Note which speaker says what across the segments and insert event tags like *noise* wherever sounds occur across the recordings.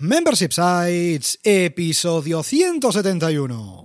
Speaker 1: Membership Sites, episodio 171.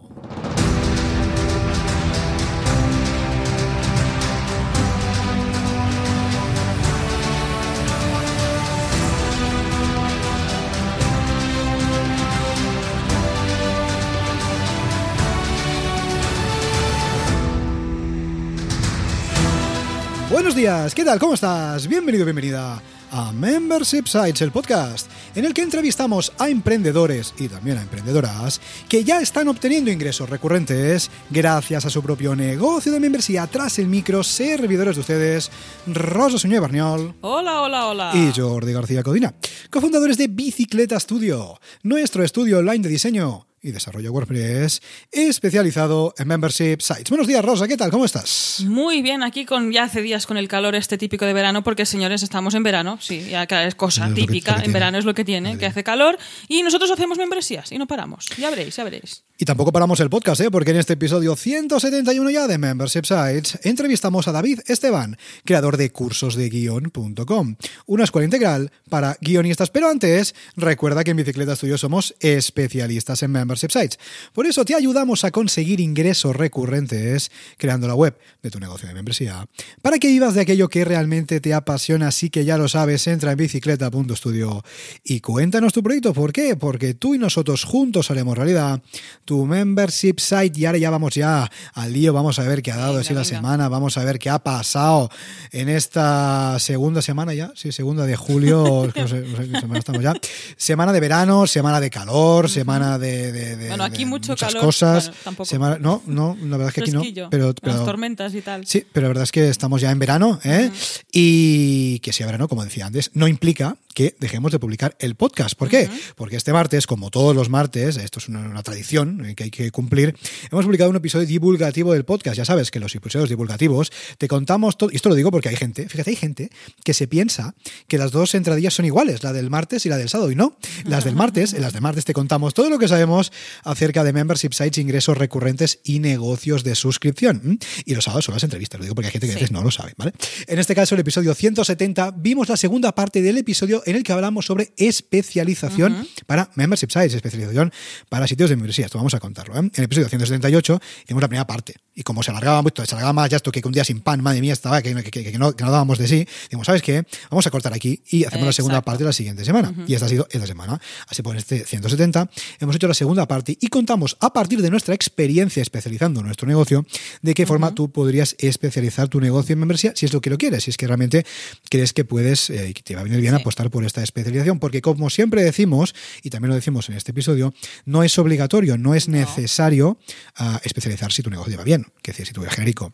Speaker 1: Buenos días, ¿qué tal? ¿Cómo estás? Bienvenido, bienvenida a Membership Sites, el podcast, en el que entrevistamos a emprendedores y también a emprendedoras que ya están obteniendo ingresos recurrentes gracias a su propio negocio de membresía. Tras el micro, servidores de ustedes, Rosa Suñé Barniol.
Speaker 2: Hola, hola, hola.
Speaker 1: Y Jordi García Codina, cofundadores de Bicicleta Studio, nuestro estudio online de diseño y desarrollo WordPress especializado en membership sites. Buenos días, Rosa, ¿qué tal? ¿Cómo estás?
Speaker 2: Muy bien, aquí con ya hace días con el calor este típico de verano, porque señores, estamos en verano, sí, ya es cosa
Speaker 1: Es
Speaker 2: típica, en verano es lo que tiene, que hace calor, y nosotros hacemos membresías y no paramos, ya veréis, ya veréis.
Speaker 1: Y tampoco paramos el podcast, ¿eh? porque en este episodio 171 ya de Membership Sites entrevistamos a David Esteban, creador de cursosdeguion.com, una escuela integral para guionistas. Pero antes, recuerda que en Bicicleta Studio somos especialistas en Membership Sites. Por eso te ayudamos a conseguir ingresos recurrentes creando la web de tu negocio de membresía para que vivas de aquello que realmente te apasiona. Así que ya lo sabes, entra en bicicleta.studio y cuéntanos tu proyecto. ¿Por qué? Porque tú y nosotros juntos haremos realidad tu membership site y ahora ya vamos ya al lío, vamos a ver qué ha dado así la semana, vamos a ver qué ha pasado en esta segunda semana ya, sí, segunda de julio, no sé, no sé qué semana estamos ya, semana de verano, semana de calor, semana de, de- de-
Speaker 2: Bueno, aquí mucho
Speaker 1: muchas
Speaker 2: calor,
Speaker 1: cosas,
Speaker 2: bueno, tampoco.
Speaker 1: semana- no, no, la verdad es que aquí no, pero,
Speaker 2: las tormentas y tal.
Speaker 1: Sí, pero la verdad es que estamos ya en verano, ¿eh? Y que sea verano, como decía antes, no implica que dejemos de publicar el podcast. ¿Por qué? Porque este martes, como todos los martes, esto es una, una tradición eh, que hay que cumplir, hemos publicado un episodio divulgativo del podcast. Ya sabes que los episodios divulgativos te contamos todo, y esto lo digo porque hay gente, fíjate, hay gente que se piensa que las dos entradillas son iguales, la del martes y la del sábado, y no. Las del martes, en las del martes te contamos todo lo que sabemos acerca de membership sites, ingresos recurrentes y negocios de suscripción. ¿m? Y los sábados son las entrevistas, lo digo porque hay gente que a
Speaker 2: Sí.
Speaker 1: veces no lo sabe, ¿vale? En este caso, el episodio 170, vimos la segunda parte del episodio en el que hablamos sobre especialización para membership sites, especialización para sitios de membresía. Esto vamos a contarlo. ¿eh? En el episodio 178 hicimos la primera parte. Y como se alargaba mucho, se alargaba más ya esto que un día sin pan, madre mía, estaba que, que- que- que no, que no dábamos de sí. Dijimos, ¿sabes qué? Vamos a cortar aquí y hacemos la segunda
Speaker 2: Exacto.
Speaker 1: parte la siguiente semana. Y esta ha sido esta semana. Así pues, en este 170 hemos hecho la segunda parte y contamos a partir de nuestra experiencia especializando nuestro negocio de qué forma tú podrías especializar tu negocio en membresía si es lo que lo quieres, si es que realmente crees que puedes eh, y que te va a venir bien
Speaker 2: Sí.
Speaker 1: apostar por esta especialización. Porque como siempre decimos, y también lo decimos en este episodio, no es obligatorio, no es
Speaker 2: No.
Speaker 1: necesario ah, especializar si tu negocio va bien. Que decir, si tú eres genérico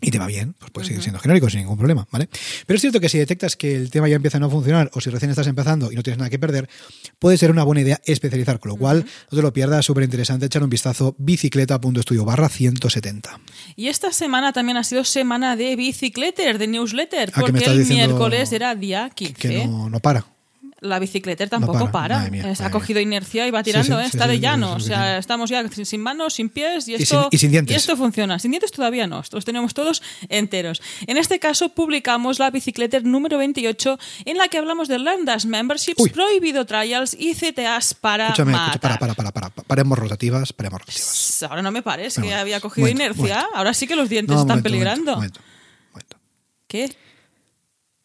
Speaker 1: y te va bien, pues puedes seguir siendo genérico sin ningún problema, ¿vale? Pero es cierto que si detectas que el tema ya empieza a no funcionar o si recién estás empezando y no tienes nada que perder, puede ser una buena idea especializar, con lo cual no te lo pierdas, súper interesante echar un vistazo bicicleta.studio barra 170.
Speaker 2: Y esta semana también ha sido semana de bicicleter, de newsletter,
Speaker 1: Ah,
Speaker 2: porque el miércoles era día 15.
Speaker 1: Que no, no para.
Speaker 2: La bicicleter tampoco
Speaker 1: para. mía,
Speaker 2: ha cogido inercia y va tirando,
Speaker 1: sí,
Speaker 2: ¿eh? está
Speaker 1: sí,
Speaker 2: de llano. o sea, estamos ya sin, manos, sin pies y
Speaker 1: Y
Speaker 2: esto,
Speaker 1: sin- y sin dientes.
Speaker 2: esto funciona. Sin dientes todavía no, los tenemos todos enteros. En este caso publicamos la bicicleter número 28 en la que hablamos de Landas Memberships,
Speaker 1: Uy.
Speaker 2: prohibido trials y CTAs para
Speaker 1: Escúchame,
Speaker 2: matar.
Speaker 1: escucha, para, para, para, para. Paremos rotativas, paremos rotativas.
Speaker 2: Ahora no me pares
Speaker 1: Bueno,
Speaker 2: que había cogido
Speaker 1: momento,
Speaker 2: inercia.
Speaker 1: momento.
Speaker 2: Ahora sí que los dientes
Speaker 1: No,
Speaker 2: están peligrando. ¿Qué?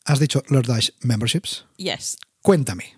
Speaker 1: Has dicho Lord Dash Memberships.
Speaker 2: Yes.
Speaker 1: Cuéntame.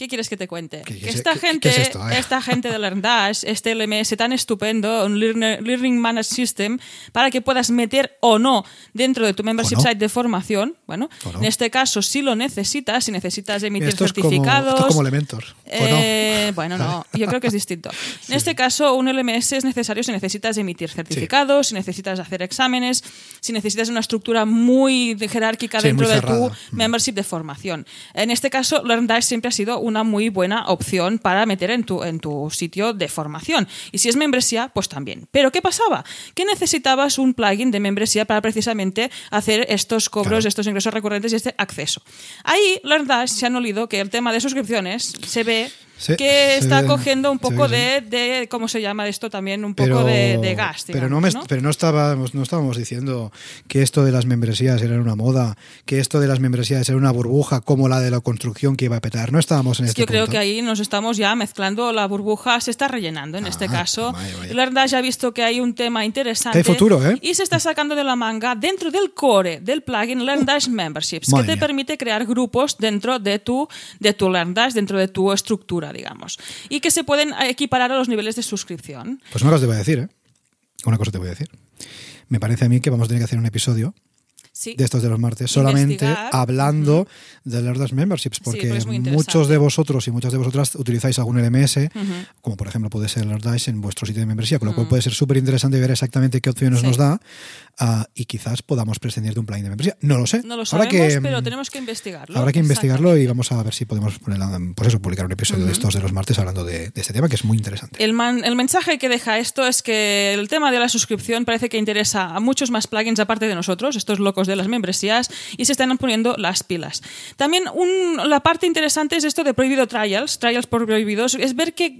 Speaker 2: ¿Qué quieres que te cuente?
Speaker 1: ¿Qué- qué
Speaker 2: Que
Speaker 1: es-
Speaker 2: esta
Speaker 1: qué- qué
Speaker 2: gente,
Speaker 1: es esto?
Speaker 2: Esta gente de LearnDash, este LMS tan estupendo, un Learning Management System, para que puedas meter o no dentro de tu membership
Speaker 1: no.
Speaker 2: site de formación. Bueno,
Speaker 1: no.
Speaker 2: en este caso, si lo necesitas, si necesitas emitir
Speaker 1: Esto es, como,
Speaker 2: certificados.
Speaker 1: esto es como Elementor. ¿o
Speaker 2: Eh,
Speaker 1: no?
Speaker 2: Bueno, no, *laughs* yo creo que es distinto. En este caso, un LMS es necesario si necesitas emitir certificados, si necesitas hacer exámenes, si necesitas una estructura muy jerárquica
Speaker 1: Sí,
Speaker 2: dentro
Speaker 1: muy
Speaker 2: de tu.
Speaker 1: Mm.
Speaker 2: membership de formación. En este caso, LearnDash siempre ha sido una muy buena opción para meter en tu, en tu sitio de formación. Y si es membresía, pues también. Pero ¿qué pasaba? Que necesitabas un plugin de membresía para precisamente hacer estos cobros,
Speaker 1: Claro.
Speaker 2: estos ingresos recurrentes y este acceso. Ahí, LearnDash se han olido que el tema de suscripciones se ve
Speaker 1: Sí,
Speaker 2: que
Speaker 1: se
Speaker 2: está
Speaker 1: ve-
Speaker 2: cogiendo un
Speaker 1: se
Speaker 2: poco
Speaker 1: que
Speaker 2: de, de, ¿cómo se llama esto también? Un poco de, de gas.
Speaker 1: pero no,
Speaker 2: digamos,
Speaker 1: me-
Speaker 2: ¿no?
Speaker 1: pero no estábamos, no estábamos diciendo que esto de las membresías era una moda, que esto de las membresías era una burbuja como la de la construcción que iba a petar. No estábamos en
Speaker 2: Es
Speaker 1: este
Speaker 2: que yo creo
Speaker 1: punto.
Speaker 2: que ahí nos estamos ya mezclando, la burbuja se está rellenando en este
Speaker 1: Ah,
Speaker 2: caso.
Speaker 1: vaya, vaya.
Speaker 2: La verdad ya ha visto que hay un tema interesante.
Speaker 1: Hay futuro, ¿eh?
Speaker 2: Y se está sacando de la manga dentro del core del plugin LearnDash Memberships, que
Speaker 1: Madre
Speaker 2: te
Speaker 1: mía.
Speaker 2: permite crear grupos dentro de tu, de tu LearnDash, dentro de tu estructura, digamos. Y que se pueden equiparar a los niveles de suscripción.
Speaker 1: Pues una cosa te voy a decir, ¿eh? Una cosa te voy a decir. Me parece a mí que vamos a tener que hacer un episodio
Speaker 2: Sí.
Speaker 1: de estos de los martes solamente
Speaker 2: Investigar.
Speaker 1: hablando de LearnDash Memberships,
Speaker 2: Sí,
Speaker 1: porque
Speaker 2: muy
Speaker 1: muchos de vosotros y muchas de vosotras utilizáis algún LMS, como por ejemplo puede ser LearnDash en vuestro sitio de membresía, con lo cual puede ser súper interesante ver exactamente qué opciones
Speaker 2: Sí.
Speaker 1: nos da ah, y quizás podamos prescindir de un plugin de membresía. No lo sé.
Speaker 2: No lo sabemos,
Speaker 1: que,
Speaker 2: pero tenemos que investigarlo.
Speaker 1: Habrá que investigarlo y vamos a ver si podemos poner, pues eso, publicar un episodio de estos de los martes hablando de, de este tema que es muy interesante.
Speaker 2: El, man- el mensaje que deja esto es que el tema de la suscripción parece que interesa a muchos más plugins aparte de nosotros, estos locos de las membresías, y se están poniendo las pilas. También un- la parte interesante es esto de prohibido trials, trials por prohibidos, es ver que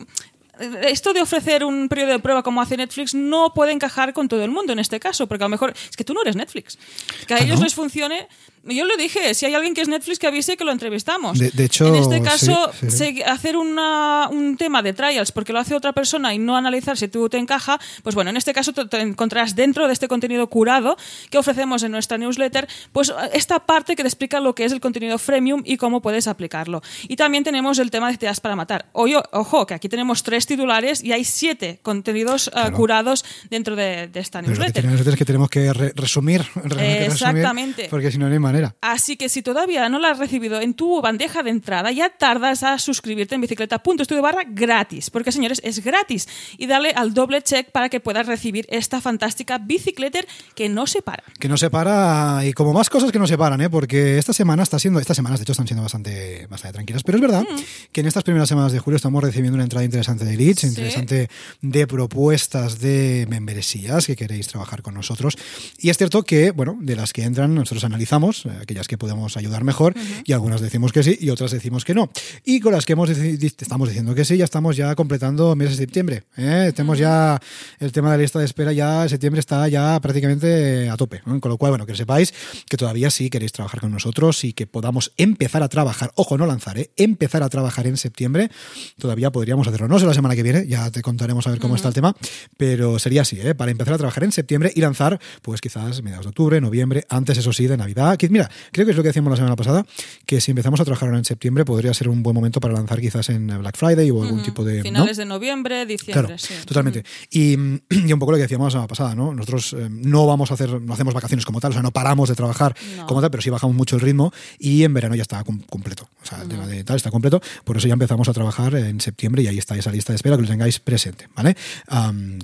Speaker 2: esto de ofrecer un periodo de prueba como hace Netflix no puede encajar con todo el mundo en este caso, porque a lo mejor es que tú no eres Netflix. Que a
Speaker 1: Ah,
Speaker 2: ellos
Speaker 1: ¿no?
Speaker 2: les funcione. Yo lo dije, si hay alguien que es Netflix que avise que lo entrevistamos.
Speaker 1: De- de hecho,
Speaker 2: en este caso,
Speaker 1: sí, sí,
Speaker 2: hacer una- un tema de trials porque lo hace otra persona y no analizar si tú te encaja, pues bueno, en este caso te, encontrarás dentro de este contenido curado que ofrecemos en nuestra newsletter, pues esta parte que te explica lo que es el contenido freemium y cómo puedes aplicarlo. Y también tenemos el tema de te das para matar. Oye, ojo, que aquí tenemos tres titulares y hay siete contenidos eh, curados dentro de, de esta
Speaker 1: Pero lo que
Speaker 2: newsletter.
Speaker 1: tenemos es que tenemos que re- resumir, *laughs*
Speaker 2: Exactamente.
Speaker 1: porque si no, no hay manera.
Speaker 2: Así que si todavía no la has recibido en tu bandeja de entrada, ya tardas a suscribirte en bicicleta.studio barra gratis. Porque, señores, es gratis. Y dale al doble check para que puedas recibir esta fantástica bicicletter que no se para.
Speaker 1: Que no se para, y como más cosas que no se paran, ¿eh? porque esta semana está siendo, estas semanas de hecho están siendo bastante, bastante tranquilas, pero es verdad
Speaker 2: Mm.
Speaker 1: que en estas primeras semanas de julio estamos recibiendo una entrada interesante de leads,
Speaker 2: Sí.
Speaker 1: interesante de propuestas de membresías que queréis trabajar con nosotros. Y es cierto que, bueno, de las que entran nosotros analizamos, eh, aquellas que podemos ayudar mejor, y algunas decimos que sí y otras decimos que no. Y con las que hemos estamos diciendo que sí, ya estamos ya completando mes de septiembre. ¿eh? Tenemos ya el tema de la lista de espera, ya septiembre está ya prácticamente a tope. ¿no? Con lo cual, bueno, que sepáis que todavía sí queréis trabajar con nosotros y que podamos empezar a trabajar, ojo, no lanzar, ¿eh? empezar a trabajar en septiembre, todavía podríamos hacerlo. No sé la semana que viene, ya te contaremos a ver cómo está el tema, pero sería así, ¿eh? para empezar a trabajar en septiembre y lanzar, pues quizás mediados de octubre, noviembre, antes, eso sí, de Navidad. Mira, creo que es lo que decíamos la semana pasada, que si empezamos a trabajar ahora en septiembre, podría ser un buen momento para lanzar quizás en Black Friday o algún tipo de. ¿no?
Speaker 2: Finales de noviembre, diciembre,
Speaker 1: Claro,
Speaker 2: sí.
Speaker 1: totalmente. Y, *clears throat* y un poco lo que decíamos la semana pasada, ¿no? Nosotros eh, no vamos a hacer, no hacemos vacaciones como tal, o sea, no paramos de trabajar
Speaker 2: No.
Speaker 1: como tal, pero sí bajamos mucho el ritmo y en verano ya está completo. O sea, el tema de tal está completo, por eso ya empezamos a trabajar en septiembre y ahí está esa lista de espera que lo tengáis presente, ¿vale?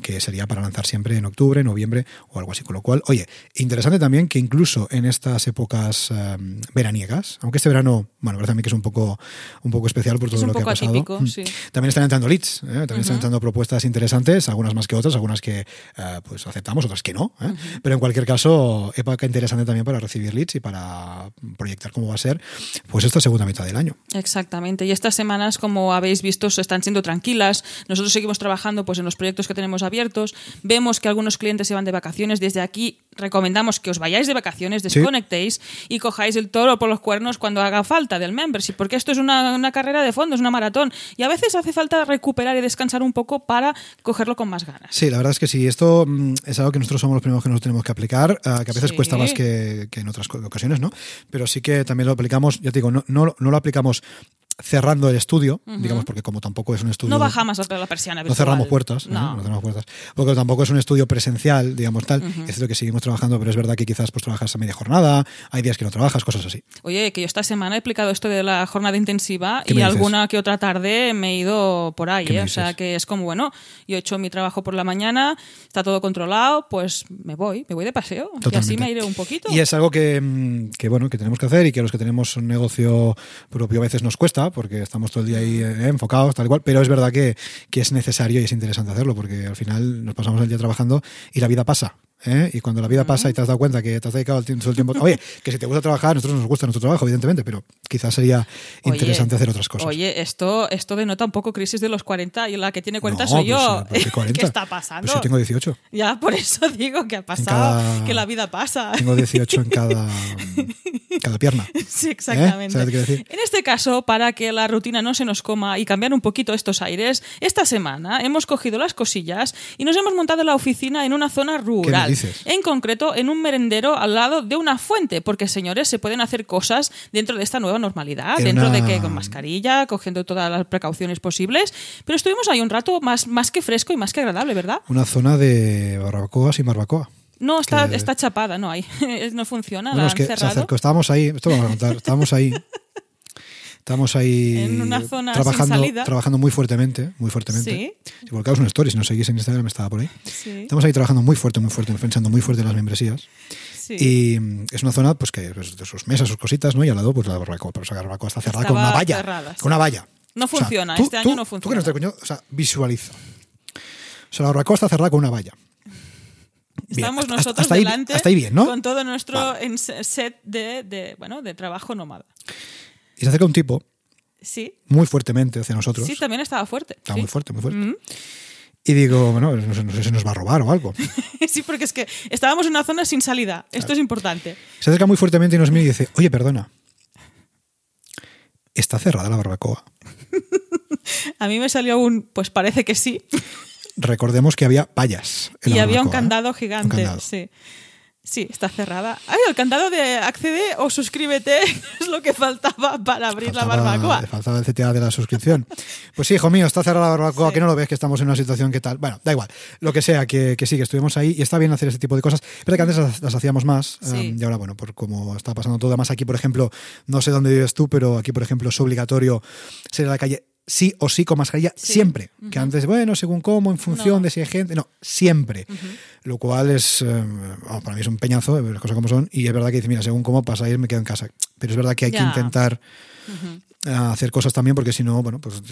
Speaker 1: Que sería para lanzar siempre en octubre, noviembre o algo así. Con lo cual, oye, interesante también que incluso en estas épocas am, veraniegas, aunque este verano, bueno, parece a mí que es un poco, un poco especial por todo
Speaker 2: Es
Speaker 1: lo que ha pasado.
Speaker 2: atípico,
Speaker 1: Mm.
Speaker 2: sí.
Speaker 1: También están entrando leads, ¿eh? también están entrando propuestas interesantes, algunas más que otras, algunas que eh, pues aceptamos, otras que no. ¿eh? Pero en cualquier caso, época interesante también para recibir leads y para proyectar cómo va a ser pues esta segunda mitad del año.
Speaker 2: Exactamente. Y estas semanas, como habéis visto, están siendo tranquilas. Nosotros seguimos trabajando pues, en los proyectos que tenemos abiertos. Vemos que algunos clientes se van de vacaciones. Desde aquí recomendamos que os vayáis de vacaciones,
Speaker 1: Sí.
Speaker 2: desconectéis y cojáis el toro por los cuernos cuando haga falta del membership, porque esto es una, una carrera de fondo, es una maratón. Y a veces hace falta recuperar y descansar un poco para cogerlo con más ganas.
Speaker 1: Sí, la verdad es que sí. Esto mm, es algo que nosotros somos los primeros que nos tenemos que aplicar, ah, que a veces
Speaker 2: Sí.
Speaker 1: cuesta más que, que en otras ocasiones, ¿no? Pero sí que también lo aplicamos, ya te digo, no, no, no lo aplicamos cerrando el estudio, digamos, porque como tampoco es un estudio...
Speaker 2: No bajamos la persiana
Speaker 1: No cerramos puertas, ¿eh?
Speaker 2: No.
Speaker 1: cerramos puertas. Porque tampoco es un estudio presencial, digamos tal. Es cierto que seguimos trabajando, pero es verdad que quizás pues trabajas a media jornada, hay días que no trabajas, cosas así.
Speaker 2: Oye, que yo esta semana he aplicado esto de la jornada intensiva
Speaker 1: ¿Qué
Speaker 2: y alguna que otra tarde me he ido por ahí.
Speaker 1: ¿Qué me
Speaker 2: ¿eh? O sea, que es como, bueno, yo he hecho mi trabajo por la mañana, está todo controlado, pues me voy, me voy de paseo. Y así me iré un poquito.
Speaker 1: Y es algo que, mm, que, bueno que tenemos que hacer y que los que tenemos un negocio propio a veces nos cuesta porque estamos todo el día ahí eh, enfocados, tal cual, pero es verdad que, que es necesario y es interesante hacerlo porque al final nos pasamos el día trabajando y la vida pasa. ¿Eh? y cuando la vida pasa y te has dado cuenta que te has dedicado todo el tiempo. Oye, que si te gusta trabajar, a nosotros nos gusta nuestro trabajo, evidentemente, pero quizás sería interesante
Speaker 2: Oye,
Speaker 1: hacer otras cosas.
Speaker 2: Oye, esto, esto denota un poco crisis de los 40 y la que tiene 40
Speaker 1: No,
Speaker 2: soy
Speaker 1: pues,
Speaker 2: yo. *laughs*
Speaker 1: ¿por qué 40?
Speaker 2: ¿Qué está pasando?
Speaker 1: Pues yo tengo 18.
Speaker 2: Ya, por eso digo que ha pasado,
Speaker 1: cada-
Speaker 2: que la vida pasa.
Speaker 1: Tengo 18 en cada, *laughs* cada pierna.
Speaker 2: Sí, exactamente.
Speaker 1: ¿Sabes qué decir?
Speaker 2: En este caso, para que la rutina no se nos coma y cambiar un poquito estos aires, esta semana hemos cogido las cosillas y nos hemos montado la oficina en una zona rural. En concreto, en un merendero al lado de una fuente, porque señores, se pueden hacer cosas dentro de esta nueva normalidad,
Speaker 1: En
Speaker 2: dentro de que con mascarilla, cogiendo todas las precauciones posibles, pero estuvimos ahí un rato más, más que fresco y más que agradable, ¿verdad?
Speaker 1: Una zona de barbacoa sin barbacoa.
Speaker 2: No, está,
Speaker 1: Que-
Speaker 2: está chapada, no hay. *laughs* no funciona,
Speaker 1: Bueno,
Speaker 2: la
Speaker 1: es
Speaker 2: han
Speaker 1: que se acercó. Estábamos ahí, esto vamos a contar, estábamos ahí. *laughs* Estábamos ahí
Speaker 2: En una zona sin
Speaker 1: trabajando, trabajando muy fuertemente, muy fuertemente.
Speaker 2: Sí.
Speaker 1: Si volcáis una story, si nos seguís en Instagram, estaba por ahí.
Speaker 2: Sí.
Speaker 1: Estamos ahí trabajando muy fuerte, muy fuerte, pensando muy fuerte en las membresías.
Speaker 2: Sí.
Speaker 1: Y mm, es una zona pues que pues, de sus mesas, sus cositas, ¿no? Y al lado, pues la barbacoa. Pero esa barbacoa está cerrada con una valla.
Speaker 2: cerrada, sí.
Speaker 1: Con una valla.
Speaker 2: No
Speaker 1: O sea,
Speaker 2: funciona,
Speaker 1: tú-
Speaker 2: este
Speaker 1: tú-
Speaker 2: año no
Speaker 1: Tú que
Speaker 2: funciona.
Speaker 1: no te coño, o sea, visualiza. O sea, la barbacoa está cerrada con una valla. Bien,
Speaker 2: Estamos
Speaker 1: hasta-
Speaker 2: nosotros
Speaker 1: hasta ahí-
Speaker 2: delante
Speaker 1: hasta ahí bien, ¿no?
Speaker 2: con todo nuestro set de, de, bueno, de trabajo nómada.
Speaker 1: Y se acerca un tipo
Speaker 2: Sí,
Speaker 1: muy fuertemente hacia nosotros.
Speaker 2: sí, también estaba fuerte.
Speaker 1: Está
Speaker 2: sí.
Speaker 1: muy fuerte, muy fuerte.
Speaker 2: Mm.
Speaker 1: Y digo, bueno, no sé, no sé si nos va a robar o algo. *laughs*
Speaker 2: Sí, porque es que estábamos en una zona sin salida. Esto es importante.
Speaker 1: Se acerca muy fuertemente y nos mira y dice, oye, perdona. ¿Está cerrada la barbacoa? *laughs*
Speaker 2: A mí me salió un, pues parece que sí.
Speaker 1: Recordemos que había vallas. en
Speaker 2: Y
Speaker 1: la
Speaker 2: había un
Speaker 1: ¿eh?
Speaker 2: candado
Speaker 1: Un
Speaker 2: gigante.
Speaker 1: candado.
Speaker 2: Sí. Sí, está cerrada. Ay, el candado de accede o suscríbete *laughs* es lo que faltaba para abrir la barbacoa.
Speaker 1: Faltaba el CTA de la suscripción. Pues sí, hijo mío, está cerrada la barbacoa, que no lo ves, que estamos en una situación que tal. Bueno, da igual. Lo que sea, que, que sí, que estuvimos ahí y está bien hacer este tipo de cosas. Pero que antes las, las hacíamos más.
Speaker 2: Sí.
Speaker 1: um, y ahora, bueno, por como está pasando todo. Además, aquí, por ejemplo, no sé dónde vives tú, pero aquí, por ejemplo, es obligatorio salir a la calle sí o sí con mascarilla
Speaker 2: Sí.
Speaker 1: siempre. Que antes, bueno, según cómo, en función
Speaker 2: No.
Speaker 1: de si hay gente. No, siempre. Lo cual es, eh, para mí es un peñazo, las cosas como son. Y es verdad que dice, mira, según cómo pasa ir, me quedo en casa. Pero es verdad que hay que intentar hacer cosas también, porque si no, bueno, pues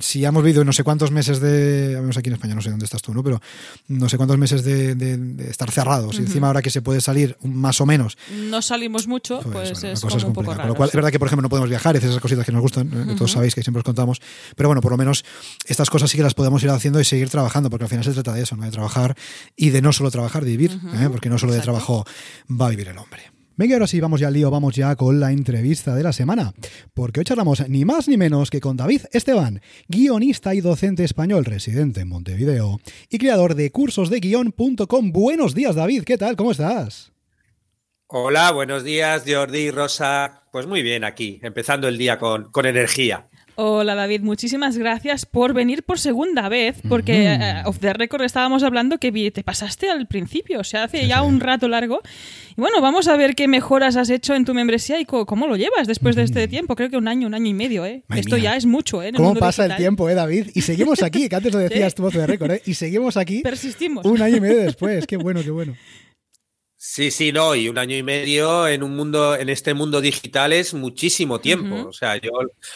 Speaker 1: si hemos vivido no sé cuántos meses de, al menos aquí en España, no sé dónde estás tú, ¿no? Pero no sé cuántos meses de, de- de estar cerrados, y encima ahora que se puede salir más o menos,
Speaker 2: No salimos mucho,
Speaker 1: pues,
Speaker 2: pues,
Speaker 1: bueno,
Speaker 2: es como un poco raro.
Speaker 1: Con lo cual, es verdad que, por ejemplo, no podemos viajar hacer esas cositas que nos gustan, ¿eh? que todos sabéis que siempre os contamos, pero bueno, por lo menos estas cosas sí que las podemos ir haciendo y seguir trabajando, porque al final se trata de eso, ¿no? de trabajar y de no solo trabajar, de vivir, ¿eh? porque no solo de trabajo va a vivir el hombre. Venga, ahora sí, vamos ya al lío, vamos ya con la entrevista de la semana, porque hoy charlamos ni más ni menos que con David Esteban, guionista y docente español residente en Montevideo y creador de cursosdeguion.com. Buenos días, David, ¿qué tal? ¿Cómo estás?
Speaker 3: Hola, buenos días, Jordi, Rosa. Pues muy bien aquí, empezando el día con, con energía.
Speaker 2: Hola David, muchísimas gracias por venir por segunda vez, porque eh, off the record estábamos hablando que te pasaste al principio, o sea, hace ya un rato largo. Y bueno, vamos a ver qué mejoras has hecho en tu membresía y cómo lo llevas después de este tiempo. Creo que un año, un año y medio, ¿eh?
Speaker 1: Madre
Speaker 2: Esto
Speaker 1: mía.
Speaker 2: ya es mucho, ¿eh? En el
Speaker 1: ¿Cómo
Speaker 2: mundo
Speaker 1: pasa el tiempo, eh, David? Y seguimos aquí, que antes lo *laughs* decías
Speaker 2: Sí.
Speaker 1: tu voz de récord, ¿eh? Y seguimos aquí
Speaker 2: Persistimos.
Speaker 1: un año y medio después. Qué bueno, qué bueno.
Speaker 3: Sí, sí, no, y un año y medio en un mundo, en este mundo digital es muchísimo tiempo. O sea, yo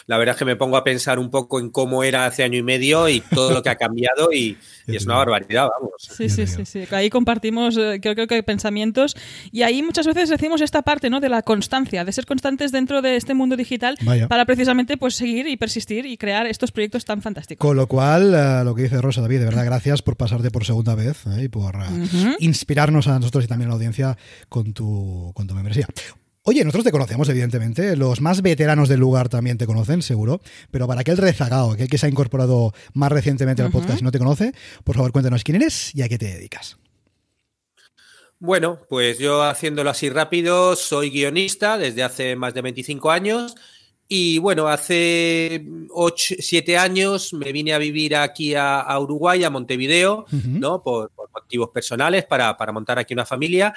Speaker 3: la verdad es que me pongo a pensar un poco en cómo era hace año y medio y todo lo que ha cambiado y, y es una barbaridad, vamos.
Speaker 2: Sí, sí, sí, sí. Ahí compartimos, eh, creo, creo que pensamientos. Y ahí muchas veces decimos esta parte, ¿no? De la constancia, de ser constantes dentro de este mundo digital
Speaker 1: Vaya.
Speaker 2: para precisamente pues seguir y persistir y crear estos proyectos tan fantásticos.
Speaker 1: Con lo cual, eh, lo que dice Rosa, David, de verdad, gracias por pasarte por segunda vez ¿eh? y por eh,
Speaker 2: Ujú.
Speaker 1: inspirarnos a nosotros y también a la audiencia con tu, con tu membresía. Oye, nosotros te conocemos, evidentemente. Los más veteranos del lugar también te conocen, seguro. Pero para aquel rezagado, aquel que se ha incorporado más recientemente al podcast y no te conoce, por favor, cuéntanos quién eres y a qué te dedicas.
Speaker 3: Bueno, pues yo haciéndolo así rápido, soy guionista desde hace más de 25 años y bueno, hace 7 años me vine a vivir aquí a, a Uruguay, a Montevideo. ¿no? Por, por motivos personales, para, para montar aquí una familia.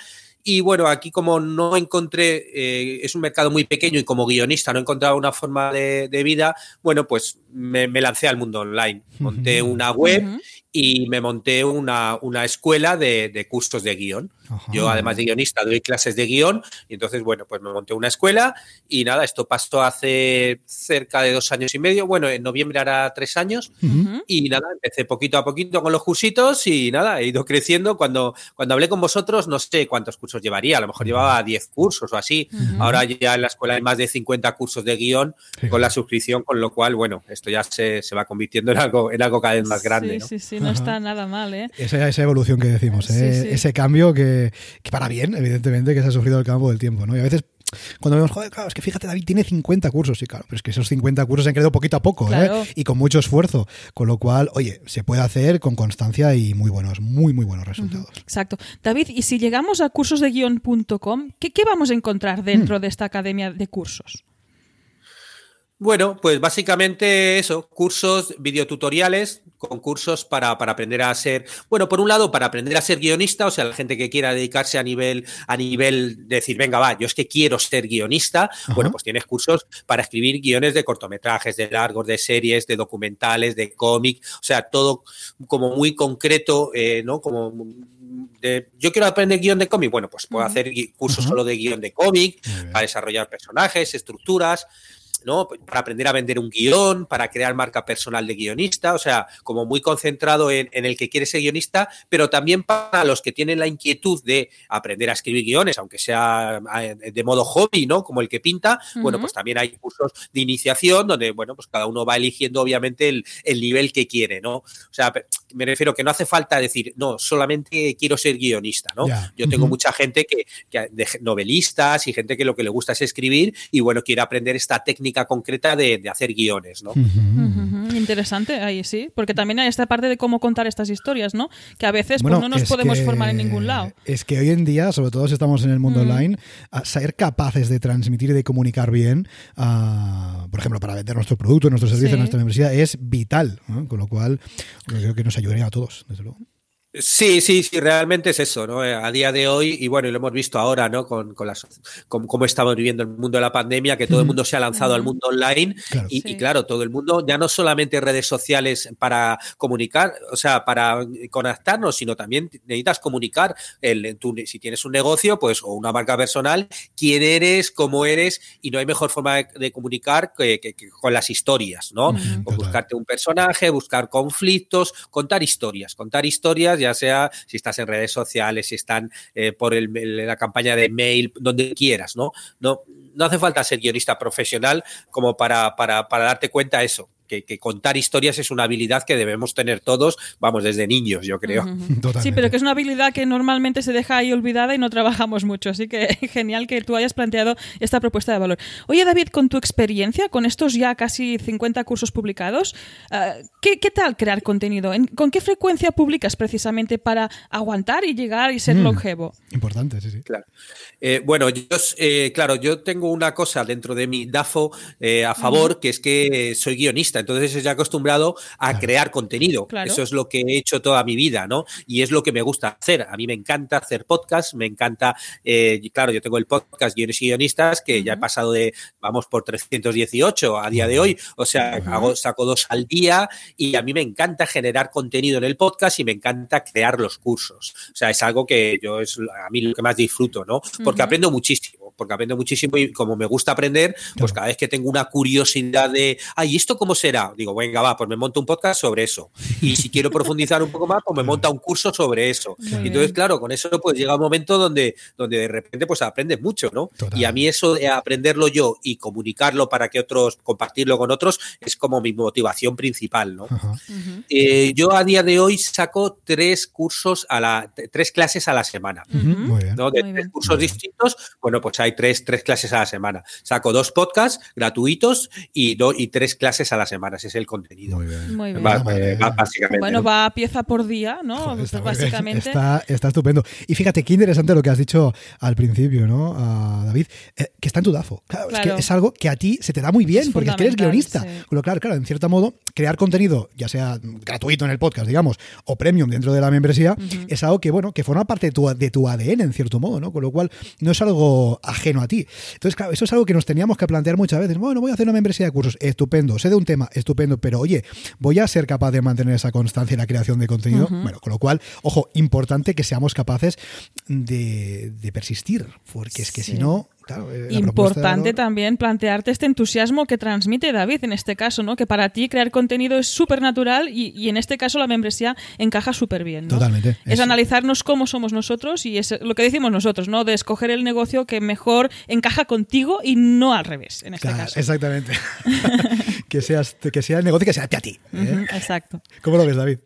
Speaker 3: Y bueno, aquí como no encontré, eh, es un mercado muy pequeño y como guionista no encontraba una forma de, de vida, bueno, pues me, me lancé al mundo online. Monté una web. Y me monté una, una escuela de, de, cursos de guion. Ajá. Yo, además de guionista, doy clases de guion y entonces, bueno, pues me monté una escuela y nada, esto pasó hace cerca de dos años y medio, bueno, en noviembre hará tres años uh -huh. y nada, empecé poquito a poquito con los cursitos y nada, he ido creciendo. Cuando, cuando hablé con vosotros, no sé cuántos cursos llevaría, a lo mejor llevaba 10 cursos o así. Uh -huh. Ahora ya en la escuela hay más de 50 cursos de guion sí. con la suscripción, con lo cual, bueno, esto ya se, se va convirtiendo en algo, en algo cada vez más grande.
Speaker 2: Sí,
Speaker 3: ¿no?
Speaker 2: sí, sí, no está nada mal, ¿eh?
Speaker 1: Esa, esa evolución que decimos, ¿eh? sí, sí. ese cambio que, que, para bien, evidentemente, que se ha sufrido al campo del tiempo, ¿no? Y a veces cuando vemos, joder, claro, es que fíjate, David tiene 50 cursos, sí, claro, pero es que esos 50 cursos se han creado poquito a poco, ¿eh? claro. ¿eh? Y con mucho esfuerzo, con lo cual, oye, se puede hacer con constancia y muy buenos, muy, muy buenos resultados. Uh -huh.
Speaker 2: Exacto. David, y si llegamos a cursosdeguion.com, ¿qué, ¿qué, vamos a encontrar dentro mm. de esta academia de cursos?
Speaker 3: Bueno, pues básicamente eso, cursos, videotutoriales, concursos para, para aprender a ser, bueno, por un lado, para aprender a ser guionista, o sea, la gente que quiera dedicarse a nivel, a nivel de decir, venga, va, yo es que quiero ser guionista, Ajá. bueno, pues tienes cursos para escribir guiones de cortometrajes, de largos, de series, de documentales, de cómic, o sea, todo como muy concreto, eh, ¿no? Como de, yo quiero aprender guion de cómic, bueno, pues puedo uh -huh. hacer cursos uh -huh. solo de guion de cómic, para desarrollar personajes, estructuras, ¿no? Para aprender a vender un guion, para crear marca personal de guionista, o sea, como muy concentrado en, en, el que quiere ser guionista, pero también para los que tienen la inquietud de aprender a escribir guiones, aunque sea eh, de modo hobby, ¿no? Como el que pinta, uh -huh. bueno, pues también hay cursos de iniciación donde, bueno, pues cada uno va eligiendo obviamente el, el nivel que quiere, ¿no? O sea, me refiero que no hace falta decir, no, solamente quiero ser guionista, ¿no? Yeah. Yo tengo uh -huh. mucha gente que, que, de novelistas y gente que lo que le gusta es escribir y, bueno, quiere aprender esta técnica concreta de, de hacer guiones, ¿no? Uh
Speaker 2: -huh. Interesante, ahí sí, porque también hay esta parte de cómo contar estas historias, ¿no? Que a veces bueno, pues, no nos podemos
Speaker 1: que,
Speaker 2: formar en ningún lado.
Speaker 1: Es que hoy en día, sobre todo si estamos en el mundo mm. online, ser capaces de transmitir y de comunicar bien, uh, por ejemplo, para vender nuestro producto, nuestro servicio, sí. nuestra membresía, es vital, ¿no? con lo cual creo que nos ayudaría a todos, desde luego.
Speaker 3: Sí, sí, sí, realmente es eso, ¿no? A día de hoy, y bueno, y lo hemos visto ahora, ¿no? Con, con, las, con cómo estamos viviendo el mundo de la pandemia, que todo el mundo se ha lanzado al mundo online claro. Y, sí. y, claro, todo el mundo, ya no solamente redes sociales para comunicar, o sea, para conectarnos, sino también necesitas comunicar, el, tu, si tienes un negocio, pues, o una marca personal, quién eres, cómo eres, y no hay mejor forma de, de comunicar que, que, que, con las historias, ¿no? Uh -huh. buscarte un personaje, buscar conflictos, contar historias, contar historias, ya sea si estás en redes sociales, si están eh, por el, la campaña de mail, donde quieras, ¿no? No, no hace falta ser guionista profesional como para, para, para darte cuenta eso, que, que, contar historias es una habilidad que debemos tener todos, vamos, desde niños, yo creo. Uh *laughs*
Speaker 2: -huh. Sí, pero que es una habilidad que normalmente se deja ahí olvidada y no trabajamos mucho, así que *laughs* genial que tú hayas planteado esta propuesta de valor. Oye, David, con tu experiencia, con estos ya casi 50 cursos publicados, uh, ¿qué, ¿qué, tal crear contenido? ¿Con qué frecuencia publicas precisamente para aguantar y llegar y ser mm, longevo?
Speaker 1: Importante, sí, sí.
Speaker 3: Claro. Eh, bueno, yo, eh, claro, yo tengo una cosa dentro de mi DAFO eh, a favor, uh -huh. que es que soy guionista entonces estoy acostumbrado a claro. crear contenido. Claro. Eso es lo que he hecho toda mi vida, ¿no? Y es lo que me gusta hacer. A mí me encanta hacer podcast, me encanta, eh, claro, yo tengo el podcast Guiones y Guionistas, que uh -huh. ya he pasado de, vamos, por 318 a día de hoy, o sea, uh -huh. hago, saco dos al día y a mí me encanta generar contenido en el podcast y me encanta crear los cursos. O sea, es algo que yo es a mí lo que más disfruto, ¿no? Porque uh -huh. aprendo muchísimo, porque aprendo muchísimo y como me gusta aprender, pues cada vez que tengo una curiosidad de, ay, ¿esto cómo se será? Digo, venga, va, pues me monto un podcast sobre eso. Y si quiero profundizar un poco más, pues me monta un curso sobre eso. Muy Entonces, bien. claro, con eso pues llega un momento donde, donde de repente pues aprendes mucho, ¿no? Total. Y a mí eso de aprenderlo yo y comunicarlo para que otros, compartirlo con otros, es como mi motivación principal, ¿no? Uh -huh. eh, yo a día de hoy saco tres cursos a la, tres clases a la semana. Uh -huh. ¿no? De tres cursos distintos, bueno, pues hay tres, tres clases a la semana. Saco dos podcasts gratuitos y, do, y tres clases a la semana semanas, es el contenido.
Speaker 2: Muy bien. Muy bien. Va,
Speaker 3: va, básicamente.
Speaker 2: Bueno, va pieza por día, ¿no? Joder, está básicamente.
Speaker 1: Está, está, estupendo. Y fíjate, qué interesante lo que has dicho al principio, ¿no, uh, David? Eh, que está en tu DAFO. Claro, claro, Es que es algo que a ti se te da muy bien, es porque es que eres guionista. Sí. Lo claro, claro, en cierto modo, crear contenido, ya sea gratuito en el podcast, digamos, o premium dentro de la membresía, uh -huh. es algo que, bueno, que forma parte de tu, de tu ADN, en cierto modo, ¿no? Con lo cual, no es algo ajeno a ti. Entonces, claro, eso es algo que nos teníamos que plantear muchas veces. Bueno, voy a hacer una membresía de cursos, estupendo, sé de un tema, estupendo, pero oye, voy a ser capaz de mantener esa constancia en la creación de contenido. Bueno, con lo cual, ojo, importante que seamos capaces de, de persistir, porque es que
Speaker 2: Sí.
Speaker 1: si no, claro, eh,
Speaker 2: Importante también plantearte este entusiasmo que transmite David en este caso, ¿no? Que para ti crear contenido es súper natural y, y en este caso la membresía encaja súper bien, ¿no?
Speaker 1: Totalmente,
Speaker 2: Es
Speaker 1: eso.
Speaker 2: analizarnos cómo somos nosotros y es lo que decimos nosotros, ¿no? De escoger el negocio que mejor encaja contigo y no al revés, en este
Speaker 1: Claro,
Speaker 2: caso.
Speaker 1: exactamente. *laughs* que, seas, que sea el negocio que sea a ti. ¿eh?
Speaker 2: Exacto.
Speaker 1: ¿Cómo lo ves, David?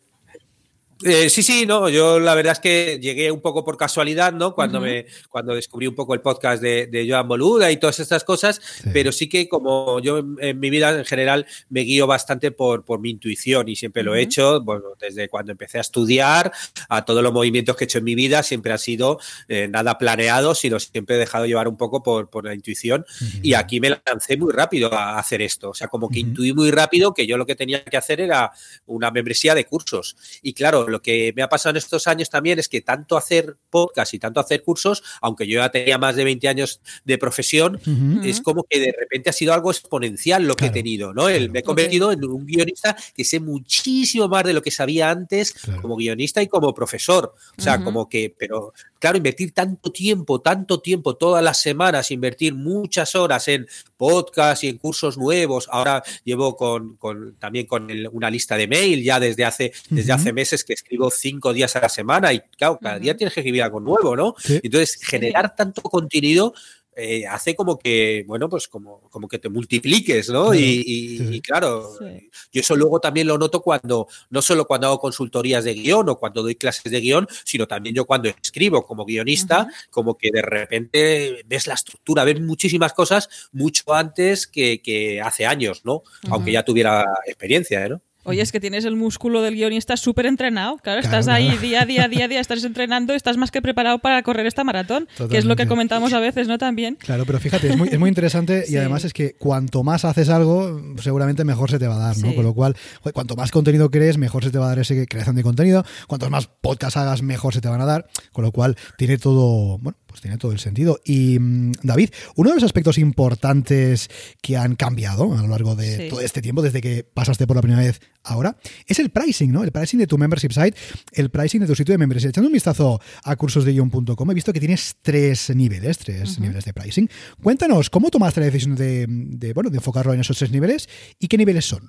Speaker 3: Eh, sí, sí, no, yo la verdad es que llegué un poco por casualidad, ¿no? Cuando me, cuando descubrí un poco el podcast de, de Joan Boluda y todas estas cosas,
Speaker 1: Sí.
Speaker 3: pero sí que como yo en, en mi vida en general me guío bastante por, por mi intuición y siempre lo he hecho, bueno, desde cuando empecé a estudiar, a todos los movimientos que he hecho en mi vida, siempre ha sido eh, nada planeado, sino siempre he dejado llevar un poco por, por la intuición y aquí me lancé muy rápido a hacer esto, o sea, como que intuí muy rápido que yo lo que tenía que hacer era una membresía de cursos. Y claro, lo que me ha pasado en estos años también es que tanto hacer podcast y tanto hacer cursos, aunque yo ya tenía más de 20 años de profesión, es como que de repente ha sido algo exponencial lo que he tenido, ¿no? El- me he convertido en un guionista que sé muchísimo más de lo que sabía antes
Speaker 1: Claro.
Speaker 3: como guionista y como profesor. O sea, como que, pero claro, invertir tanto tiempo, tanto tiempo, todas las semanas, invertir muchas horas en podcast y en cursos nuevos. Ahora llevo con, con- también con el- una lista de mail ya desde hace, desde hace meses que escribo cinco días a la semana y claro, cada día tienes que escribir algo nuevo, ¿no?
Speaker 1: Sí.
Speaker 3: Entonces, generar tanto contenido eh, hace como que, bueno, pues como, como que te multipliques, ¿no? Y, y-
Speaker 1: Sí, sí.
Speaker 3: y claro,
Speaker 2: Sí.
Speaker 3: yo eso luego también lo noto cuando, no solo cuando hago consultorías de guion o cuando doy clases de guion, sino también yo cuando escribo como guionista, como que de repente ves la estructura, ves muchísimas cosas mucho antes que, que hace años, ¿no? Aunque ya tuviera experiencia, ¿eh, ¿no?
Speaker 2: Oye, es que tienes el músculo del guionista súper entrenado. Claro,
Speaker 1: Claro,
Speaker 2: estás
Speaker 1: claro.
Speaker 2: ahí día a día, día a día, estás entrenando, estás más que preparado para correr esta maratón, que es lo que comentamos a veces, ¿no? También.
Speaker 1: Claro, pero fíjate, es muy, es muy interesante *laughs*
Speaker 2: Sí.
Speaker 1: y además es que cuanto más haces algo, seguramente mejor se te va a dar, ¿no?
Speaker 2: Sí.
Speaker 1: Con lo cual, cuanto más contenido crees, mejor se te va a dar esa creación de contenido. Cuantos más podcasts hagas, mejor se te van a dar. Con lo cual, tiene todo, bueno, pues tiene todo el sentido. Y mm, David, uno de los aspectos importantes que han cambiado a lo largo de
Speaker 2: Sí.
Speaker 1: todo este tiempo, desde que pasaste por la primera vez ahora, es el pricing, ¿no? El pricing de tu membership site, el pricing de tu sitio de membresía. Echando un vistazo a cursosdeguion.com, he visto que tienes tres niveles, tres niveles de pricing. Cuéntanos, ¿cómo tomaste la decisión de, de, bueno, de enfocarlo en esos tres niveles y qué niveles son?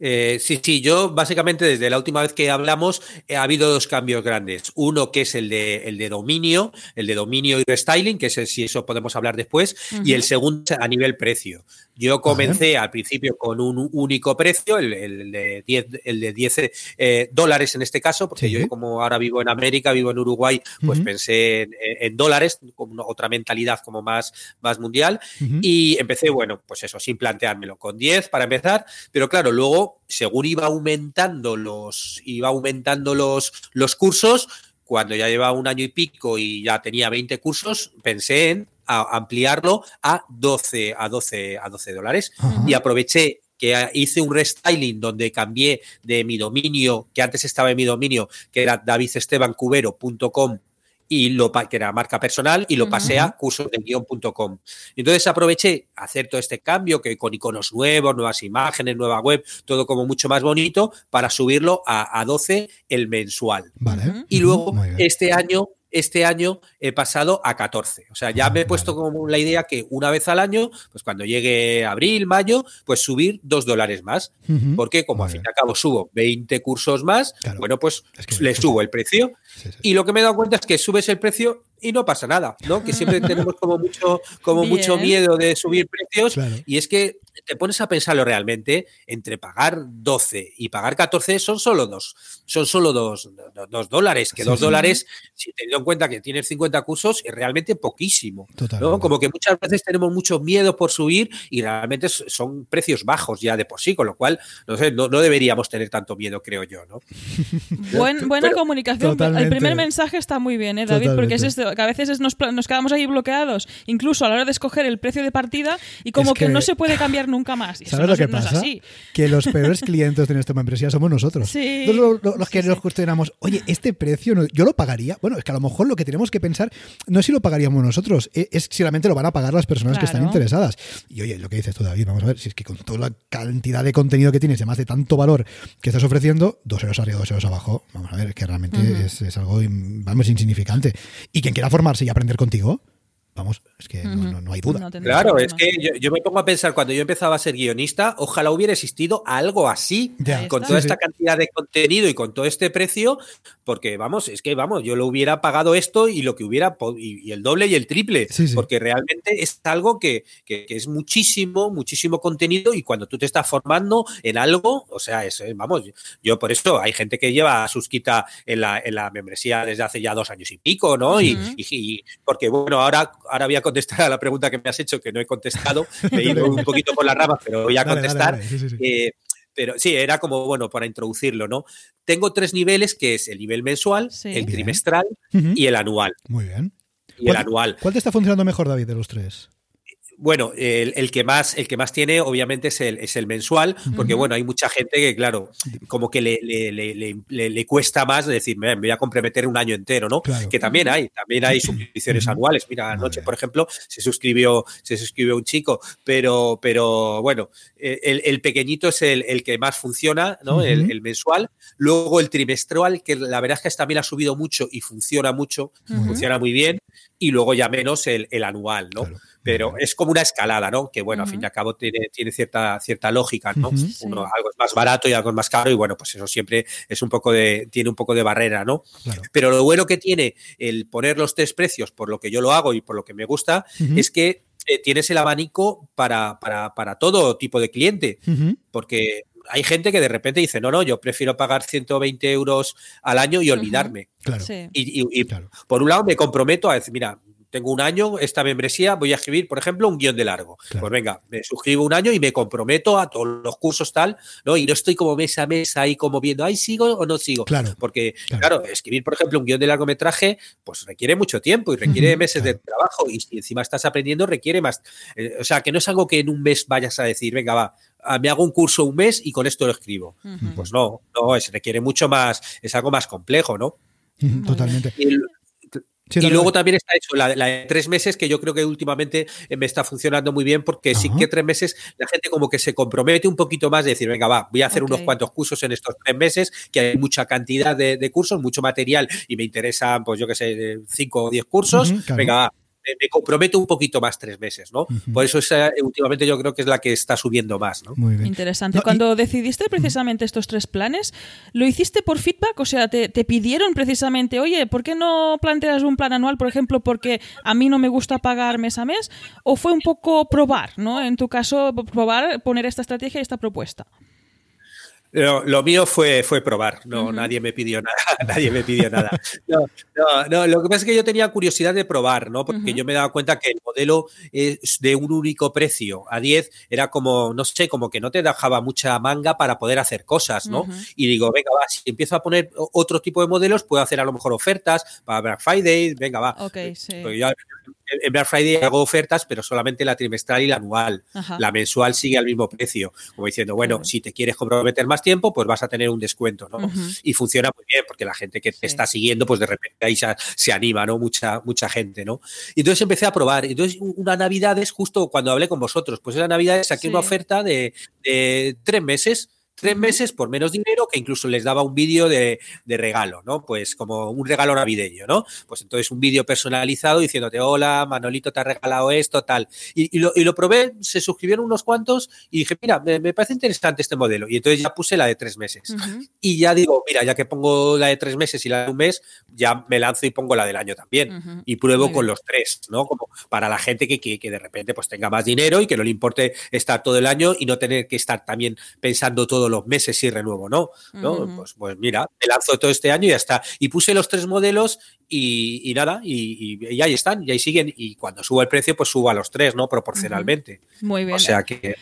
Speaker 3: Eh, sí, sí, yo básicamente desde la última vez que hablamos eh, ha habido dos cambios grandes. Uno que es el de, el de dominio, el de dominio y restyling, que es el, si eso podemos hablar después, y el segundo a nivel precio. Yo comencé al principio con un único precio, el, el de 10, el de 10 eh, dólares en este caso, porque
Speaker 1: Sí.
Speaker 3: yo como ahora vivo en América, vivo en Uruguay, pues pensé en, en dólares, con una- otra mentalidad como más, más mundial, y empecé, bueno, pues eso, sin planteármelo, con 10 para empezar, pero claro, luego, según iba aumentando los, iba aumentando los, los cursos, cuando ya llevaba un año y pico y ya tenía 20 cursos, pensé en a- ampliarlo a 12, a 12, a 12 dólares.
Speaker 1: Ajá.
Speaker 3: Y aproveché que hice un restyling donde cambié de mi dominio, que antes estaba en mi dominio, que era davidestebancubero.com y lo que era marca personal y lo pasé a cursosdelguion.com. Entonces aproveché a hacer todo este cambio que con iconos nuevos, nuevas imágenes, nueva web, todo como mucho más bonito para subirlo a, a 12 el mensual.
Speaker 1: Vale.
Speaker 3: Y luego este año este año he pasado a 14. O sea, ya
Speaker 1: Ah,
Speaker 3: me he puesto como la idea que una vez al año, pues cuando llegue abril, mayo, pues subir dos dólares más. Porque como al fin y al cabo subo 20 cursos más,
Speaker 1: Claro.
Speaker 3: bueno, pues
Speaker 1: Es que-
Speaker 3: le subo el precio.
Speaker 1: Sí, sí.
Speaker 3: Y lo que me he dado cuenta es que subes el precio y no pasa nada, ¿no? Que siempre *laughs* tenemos como mucho, como
Speaker 2: Bien.
Speaker 3: mucho miedo de subir precios.
Speaker 1: Claro.
Speaker 3: Y es que te pones a pensarlo realmente, entre pagar 12 y pagar 14 son solo dos, son solo dos, do- dos dólares, que
Speaker 1: Sí,
Speaker 3: dos
Speaker 1: sí.
Speaker 3: dólares, si teniendo en cuenta que tienes 50 cursos, es realmente poquísimo. ¿no? Como que muchas veces tenemos mucho miedo por subir y realmente son precios bajos ya de por sí, con lo cual, no sé, no, no deberíamos tener tanto miedo, creo yo, ¿no?
Speaker 2: Buen- buena
Speaker 3: Pero-
Speaker 2: comunicación.
Speaker 1: Totalmente.
Speaker 2: El primer mensaje está muy bien, ¿eh, David? Porque es esto, que a veces es- nos, quedamos ahí bloqueados, incluso a la hora de escoger el precio de partida, y como
Speaker 1: Es
Speaker 2: que,
Speaker 1: que-
Speaker 2: no se puede cambiar nunca más. Y
Speaker 1: ¿Sabes
Speaker 2: no
Speaker 1: lo que
Speaker 2: es- no es
Speaker 1: pasa? Que los *laughs* peores clientes de nuestra membresía somos nosotros.
Speaker 2: Sí.
Speaker 1: Nosotros lo- lo- los que
Speaker 2: Sí,
Speaker 1: nos cuestionamos, oye, este precio no- yo lo pagaría. Bueno, es que a lo mejor lo que tenemos que pensar no es si lo pagaríamos nosotros, e- es si realmente lo van a pagar las personas que están interesadas. Y oye, lo que dices tú, David, vamos a ver, si es que con toda la cantidad de contenido que tienes, además de tanto valor que estás ofreciendo, dos euros arriba, dos euros abajo, vamos a ver, que realmente es, es algo, vamos, insignificante. Y quien quiera formarse y aprender contigo, vamos, es que no, no- no hay duda.
Speaker 2: No
Speaker 3: Claro, es que yo, yo me pongo a pensar, cuando yo empezaba a ser guionista, ojalá hubiera existido algo así,
Speaker 1: Ya.
Speaker 3: con toda
Speaker 1: Sí,
Speaker 3: esta
Speaker 1: sí.
Speaker 3: cantidad de contenido y con todo este precio, porque vamos, es que vamos, yo lo hubiera pagado esto y lo que hubiera, y, y el doble y el triple,
Speaker 1: Sí, sí.
Speaker 3: porque realmente es algo que, que- que es muchísimo, muchísimo contenido y cuando tú te estás formando en algo, o sea, es, eh, vamos, yo, por eso hay gente que lleva susquita en la, en la membresía desde hace ya dos años y pico, ¿no? Y-
Speaker 2: Ujú.
Speaker 3: y, y- porque bueno, ahora, ahora voy a contestar a la pregunta que me has hecho, que no he contestado, *laughs* me he ido un poquito por las ramas, pero voy a
Speaker 1: Dale,
Speaker 3: contestar.
Speaker 1: dale, sí, sí, sí.
Speaker 3: Eh, pero sí, era como, bueno, para introducirlo, ¿no? Tengo tres niveles, que es el nivel mensual,
Speaker 2: Sí.
Speaker 3: el
Speaker 1: Bien.
Speaker 3: trimestral y el anual.
Speaker 1: Muy bien.
Speaker 3: Y el
Speaker 1: ¿Cuál-
Speaker 3: anual.
Speaker 1: ¿Cuál te está funcionando mejor, David, de los tres?
Speaker 3: Bueno, el, el que más, el que más tiene, obviamente, es el, es el mensual, porque bueno, hay mucha gente que, claro, como que le, le, le- le- cuesta más decir, me voy a comprometer un año entero, ¿no?
Speaker 1: Claro.
Speaker 3: Que también hay, también hay suscripciones anuales. Mira, anoche, por ejemplo, se suscribió, se suscribió un chico, pero, pero bueno, eh, el, el pequeñito es el, el que más funciona, ¿no? El, el mensual. Luego el trimestral, que la verdad es que también ha subido mucho y funciona mucho, funciona muy bien. Y luego ya menos el, el anual, ¿no?
Speaker 1: Claro.
Speaker 3: pero es como una escalada, ¿no? Que bueno, al fin y al cabo tiene, tiene cierta, cierta lógica, ¿no? Uno, algo es más barato y algo es más caro y bueno, pues eso siempre es un poco de, tiene un poco de barrera, ¿no?
Speaker 1: Claro.
Speaker 3: Pero lo bueno que tiene el poner los tres precios por lo que yo lo hago y por lo que me gusta es que eh, tienes el abanico para, para, para todo tipo de cliente, porque hay gente que de repente dice, no, no, yo prefiero pagar 120 euros al año y olvidarme.
Speaker 1: Claro.
Speaker 2: Sí.
Speaker 3: Y, y- y
Speaker 1: Claro.
Speaker 3: por un lado me comprometo a decir, mira, tengo un año esta membresía, voy a escribir, por ejemplo, un guion de largo.
Speaker 1: Claro.
Speaker 3: Pues venga, me suscribo un año y me comprometo a todos los cursos tal, ¿no? Y no estoy como mes a mes ahí como viendo, ay, sigo o no sigo.
Speaker 1: Claro.
Speaker 3: Porque,
Speaker 1: Claro.
Speaker 3: claro, escribir, por ejemplo, un guion de largometraje, pues requiere mucho tiempo y requiere meses
Speaker 1: claro.
Speaker 3: de trabajo. Y si encima estás aprendiendo, requiere más. eh, o sea, que no es algo que en un mes vayas a decir, venga, va, ah, me hago un curso un mes y con esto lo escribo. Pues no, no, es, requiere mucho más, es algo más complejo, ¿no?
Speaker 1: Totalmente.
Speaker 3: Y,
Speaker 1: Sí,
Speaker 3: y luego también está hecho la, la de tres meses, que yo creo que últimamente eh, me está funcionando muy bien, porque sí
Speaker 1: Ajá.
Speaker 3: que tres meses la gente como que se compromete un poquito más de decir, venga, va, voy a hacer unos cuantos cursos en estos tres meses, que hay mucha cantidad de, de cursos, mucho material, y me interesan, pues yo qué sé, cinco o diez cursos,
Speaker 1: claro.
Speaker 3: venga, va. Me me comprometo un poquito más tres meses, ¿no? Por eso esa, últimamente yo creo que es la que está subiendo más, ¿no?
Speaker 1: Muy bien.
Speaker 2: Interesante.
Speaker 1: No, y-
Speaker 2: Cuando decidiste precisamente estos tres planes, ¿lo hiciste por feedback? O sea, te, te pidieron precisamente, oye, ¿por qué no planteas un plan anual, por ejemplo, porque a mí no me gusta pagar mes a mes? ¿O fue un poco probar, ¿no? En tu caso, probar, poner esta estrategia y esta propuesta.
Speaker 3: Lo, lo mío fue, fue probar, no, nadie me pidió nada, *laughs* nadie me pidió nada. *laughs* No, no, no, lo que pasa es que yo tenía curiosidad de probar, ¿no? Porque yo me daba cuenta que el modelo es de un único precio a 10 era como, no sé, como que no te dejaba mucha manga para poder hacer cosas, ¿no? Y digo, venga, va, si empiezo a poner otro tipo de modelos, puedo hacer a lo mejor ofertas para Black Friday, venga, va.
Speaker 2: Ok, sí.
Speaker 3: En- Black Friday hago ofertas, pero solamente la trimestral y la anual.
Speaker 2: Ajá.
Speaker 3: La mensual sigue al mismo precio, como diciendo, bueno, si te quieres comprometer más tiempo, pues vas a tener un descuento, ¿no? Y funciona muy bien, porque la gente que te
Speaker 2: Sí.
Speaker 3: está siguiendo, pues de repente ahí se, se anima, ¿no? Mucha, mucha gente, ¿no? Y entonces empecé a probar. Entonces, una Navidad es justo cuando hablé con vosotros, pues esa Navidad saqué
Speaker 2: Sí.
Speaker 3: una oferta de, de tres meses. Tres meses por menos dinero, que incluso les daba un vídeo de, de regalo, ¿no? Pues como un regalo navideño, ¿no? Pues entonces un vídeo personalizado diciéndote, hola, Manolito te ha regalado esto, tal. Y, y lo, y lo probé, se suscribieron unos cuantos y dije, mira, me, me parece interesante este modelo. Y entonces ya puse la de tres meses. Y ya digo, mira, ya que pongo la de tres meses y la de un mes, ya me lanzo y pongo la del año también. Y pruebo
Speaker 2: Muy
Speaker 3: con
Speaker 2: bien.
Speaker 3: los tres, ¿no? Como para la gente que, que, que de repente pues tenga más dinero y que no le importe estar todo el año y no tener que estar también pensando todos los meses si renuevo no. ¿no? Pues, pues mira, me lanzo todo este año y ya está. Y puse los tres modelos y, y nada, y, y- y ahí están, y ahí siguen. Y cuando subo el precio, pues subo a los tres, ¿no? Proporcionalmente.
Speaker 2: Muy bien.
Speaker 3: O sea que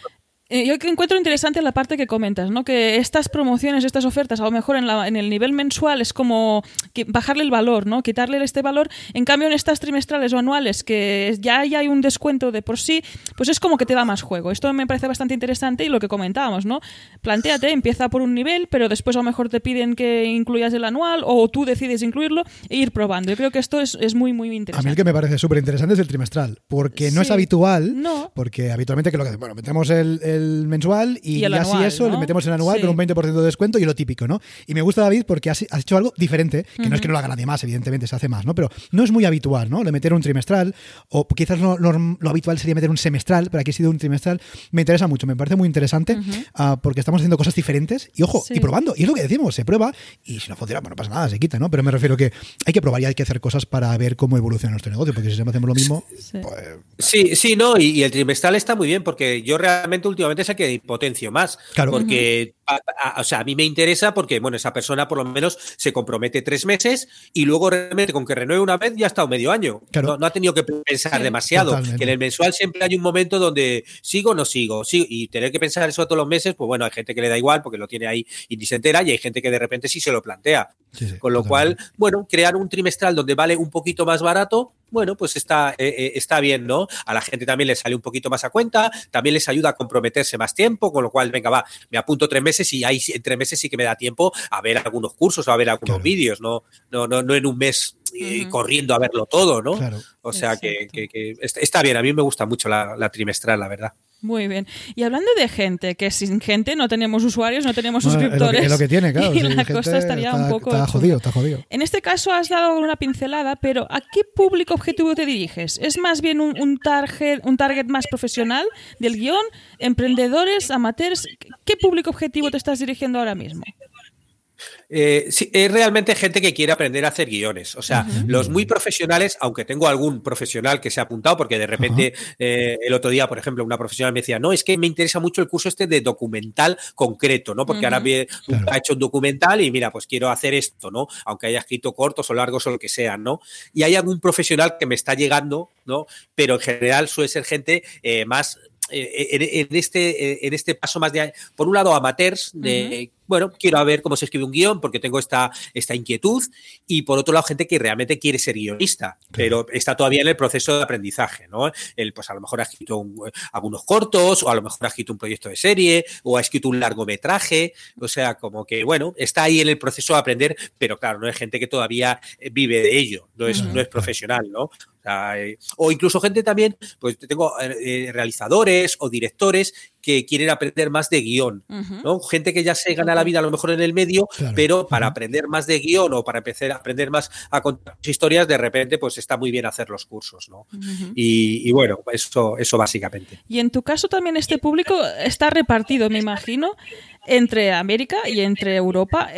Speaker 2: Eh, yo encuentro interesante la parte que comentas, ¿no? Que estas promociones, estas ofertas, a lo mejor en, la, en el nivel mensual es como bajarle el valor, ¿no? Quitarle este valor. En cambio, en estas trimestrales o anuales, que ya, hay un descuento de por sí, pues es como que te da más juego. Esto me parece bastante interesante y lo que comentábamos, ¿no? Plantéate, empieza por un nivel, pero después a lo mejor te piden que incluyas el anual o tú decides incluirlo e ir probando. Yo creo que esto es, es muy, muy interesante.
Speaker 1: A mí el que me parece súper interesante es el trimestral, porque no es habitual,
Speaker 2: no.
Speaker 1: porque habitualmente que lo que bueno, metemos el mensual y, así eso le metemos el anual con un 20% de descuento y lo típico, ¿no? Y me gusta David porque has, hecho algo diferente, que no es que no lo haga nadie más, evidentemente se hace más, ¿no? Pero no es muy habitual, ¿no? Le meter un trimestral o quizás lo, habitual sería meter un semestral, pero aquí ha sido un trimestral. Me interesa mucho, me parece muy interesante ah, porque estamos haciendo cosas diferentes y ojo, y probando. Y es lo que decimos, se prueba y si no funciona, bueno, no pasa nada, se quita, ¿no? Pero me refiero que hay que probar y hay que hacer cosas para ver cómo evoluciona nuestro negocio, porque si siempre hacemos lo mismo,
Speaker 3: sí, pues... sí, sí, no, y, y el trimestral está muy bien porque yo realmente últimamente sé que potencio más. Porque, a, o sea, a mí me interesa porque, bueno, esa persona por lo menos se compromete tres meses y luego realmente con que renueve una vez ya ha estado medio año. No, ha tenido que pensar demasiado. Que en el mensual siempre hay un momento donde sigo o no sigo, sí, y tener que pensar eso todos los meses, pues bueno, hay gente que le da igual porque lo tiene ahí y ni se entera y hay gente que de repente sí se lo plantea. con lo cual, bueno, crear un trimestral donde vale un poquito más barato, bueno, pues está, eh, eh, está bien, ¿no? A la gente también le sale un poquito más a cuenta, también les ayuda a comprometerse más tiempo, con lo cual, venga, va, me apunto tres meses y ahí en tres meses sí que me da tiempo a ver algunos cursos o a ver algunos vídeos, ¿no? No, no, no en un mes eh, corriendo a verlo todo, ¿no? O sea que, está bien, a mí me gusta mucho la trimestral, la verdad.
Speaker 2: Muy bien. Y hablando de gente, que sin gente no tenemos usuarios, no tenemos suscriptores.
Speaker 1: es, lo que, tiene, claro. *laughs*
Speaker 2: Y la cosa estaría un poco.
Speaker 1: Está jodido, está jodido.
Speaker 2: En este caso has dado una pincelada, pero ¿a qué público objetivo te diriges? ¿Es más bien un, target, un target más profesional del guion? ¿Emprendedores, amateurs? ¿Qué público objetivo te estás dirigiendo ahora mismo?
Speaker 3: Eh, es realmente gente que quiere aprender a hacer guiones. O sea, los muy profesionales, aunque tengo algún profesional que se ha apuntado, porque de repente eh, el otro día, por ejemplo, una profesional me decía, no, es que me interesa mucho el curso este de documental concreto, ¿no? Porque ahora ha hecho un documental y mira, pues quiero hacer esto, ¿no? Aunque haya escrito cortos o largos o lo que sea, ¿no? Y hay algún profesional que me está llegando, ¿no? Pero en general suele ser gente eh, más en, este, en este paso más de, por un lado, amateurs, de, bueno, quiero ver cómo se escribe un guion porque tengo esta, esta inquietud, y por otro lado, gente que realmente quiere ser guionista, pero está todavía en el proceso de aprendizaje, ¿no? El, pues a lo mejor ha escrito algunos cortos, o a lo mejor ha escrito un proyecto de serie, o ha escrito un largometraje, o sea, como que, bueno, está ahí en el proceso de aprender, pero claro, no es gente que todavía vive de ello, no es, no es profesional, ¿no? Eh, o incluso gente también, pues tengo eh, eh, realizadores o directores que quieren aprender más de guion, ¿no? Gente que ya se gana la vida a lo mejor en el medio, pero para aprender más de guion o para empezar a aprender más a contar historias, de repente, pues está muy bien hacer los cursos, ¿no? y, bueno, eso, eso básicamente.
Speaker 2: Y en tu caso también este público está repartido, me imagino, entre América y entre Europa.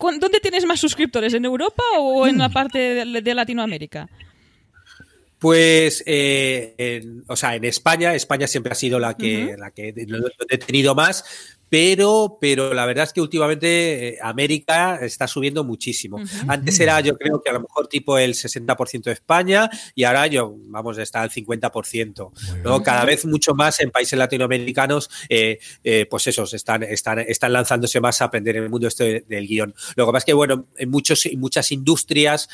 Speaker 2: ¿Dónde tienes más suscriptores? ¿En Europa o en la mm. parte de Latinoamérica?
Speaker 3: Pues, eh, o sea, en España, España siempre ha sido la que, la que he tenido más, pero, pero la verdad es que últimamente eh, América está subiendo muchísimo. Antes era, yo creo que a lo mejor tipo el 60% de España y ahora yo, vamos, está al 50%. ¿no? Cada vez mucho más en países latinoamericanos, eh, eh, pues esos están, están, están lanzándose más a aprender en el mundo este del guion. Lo que pasa es que, bueno, en, muchos, en muchas industrias,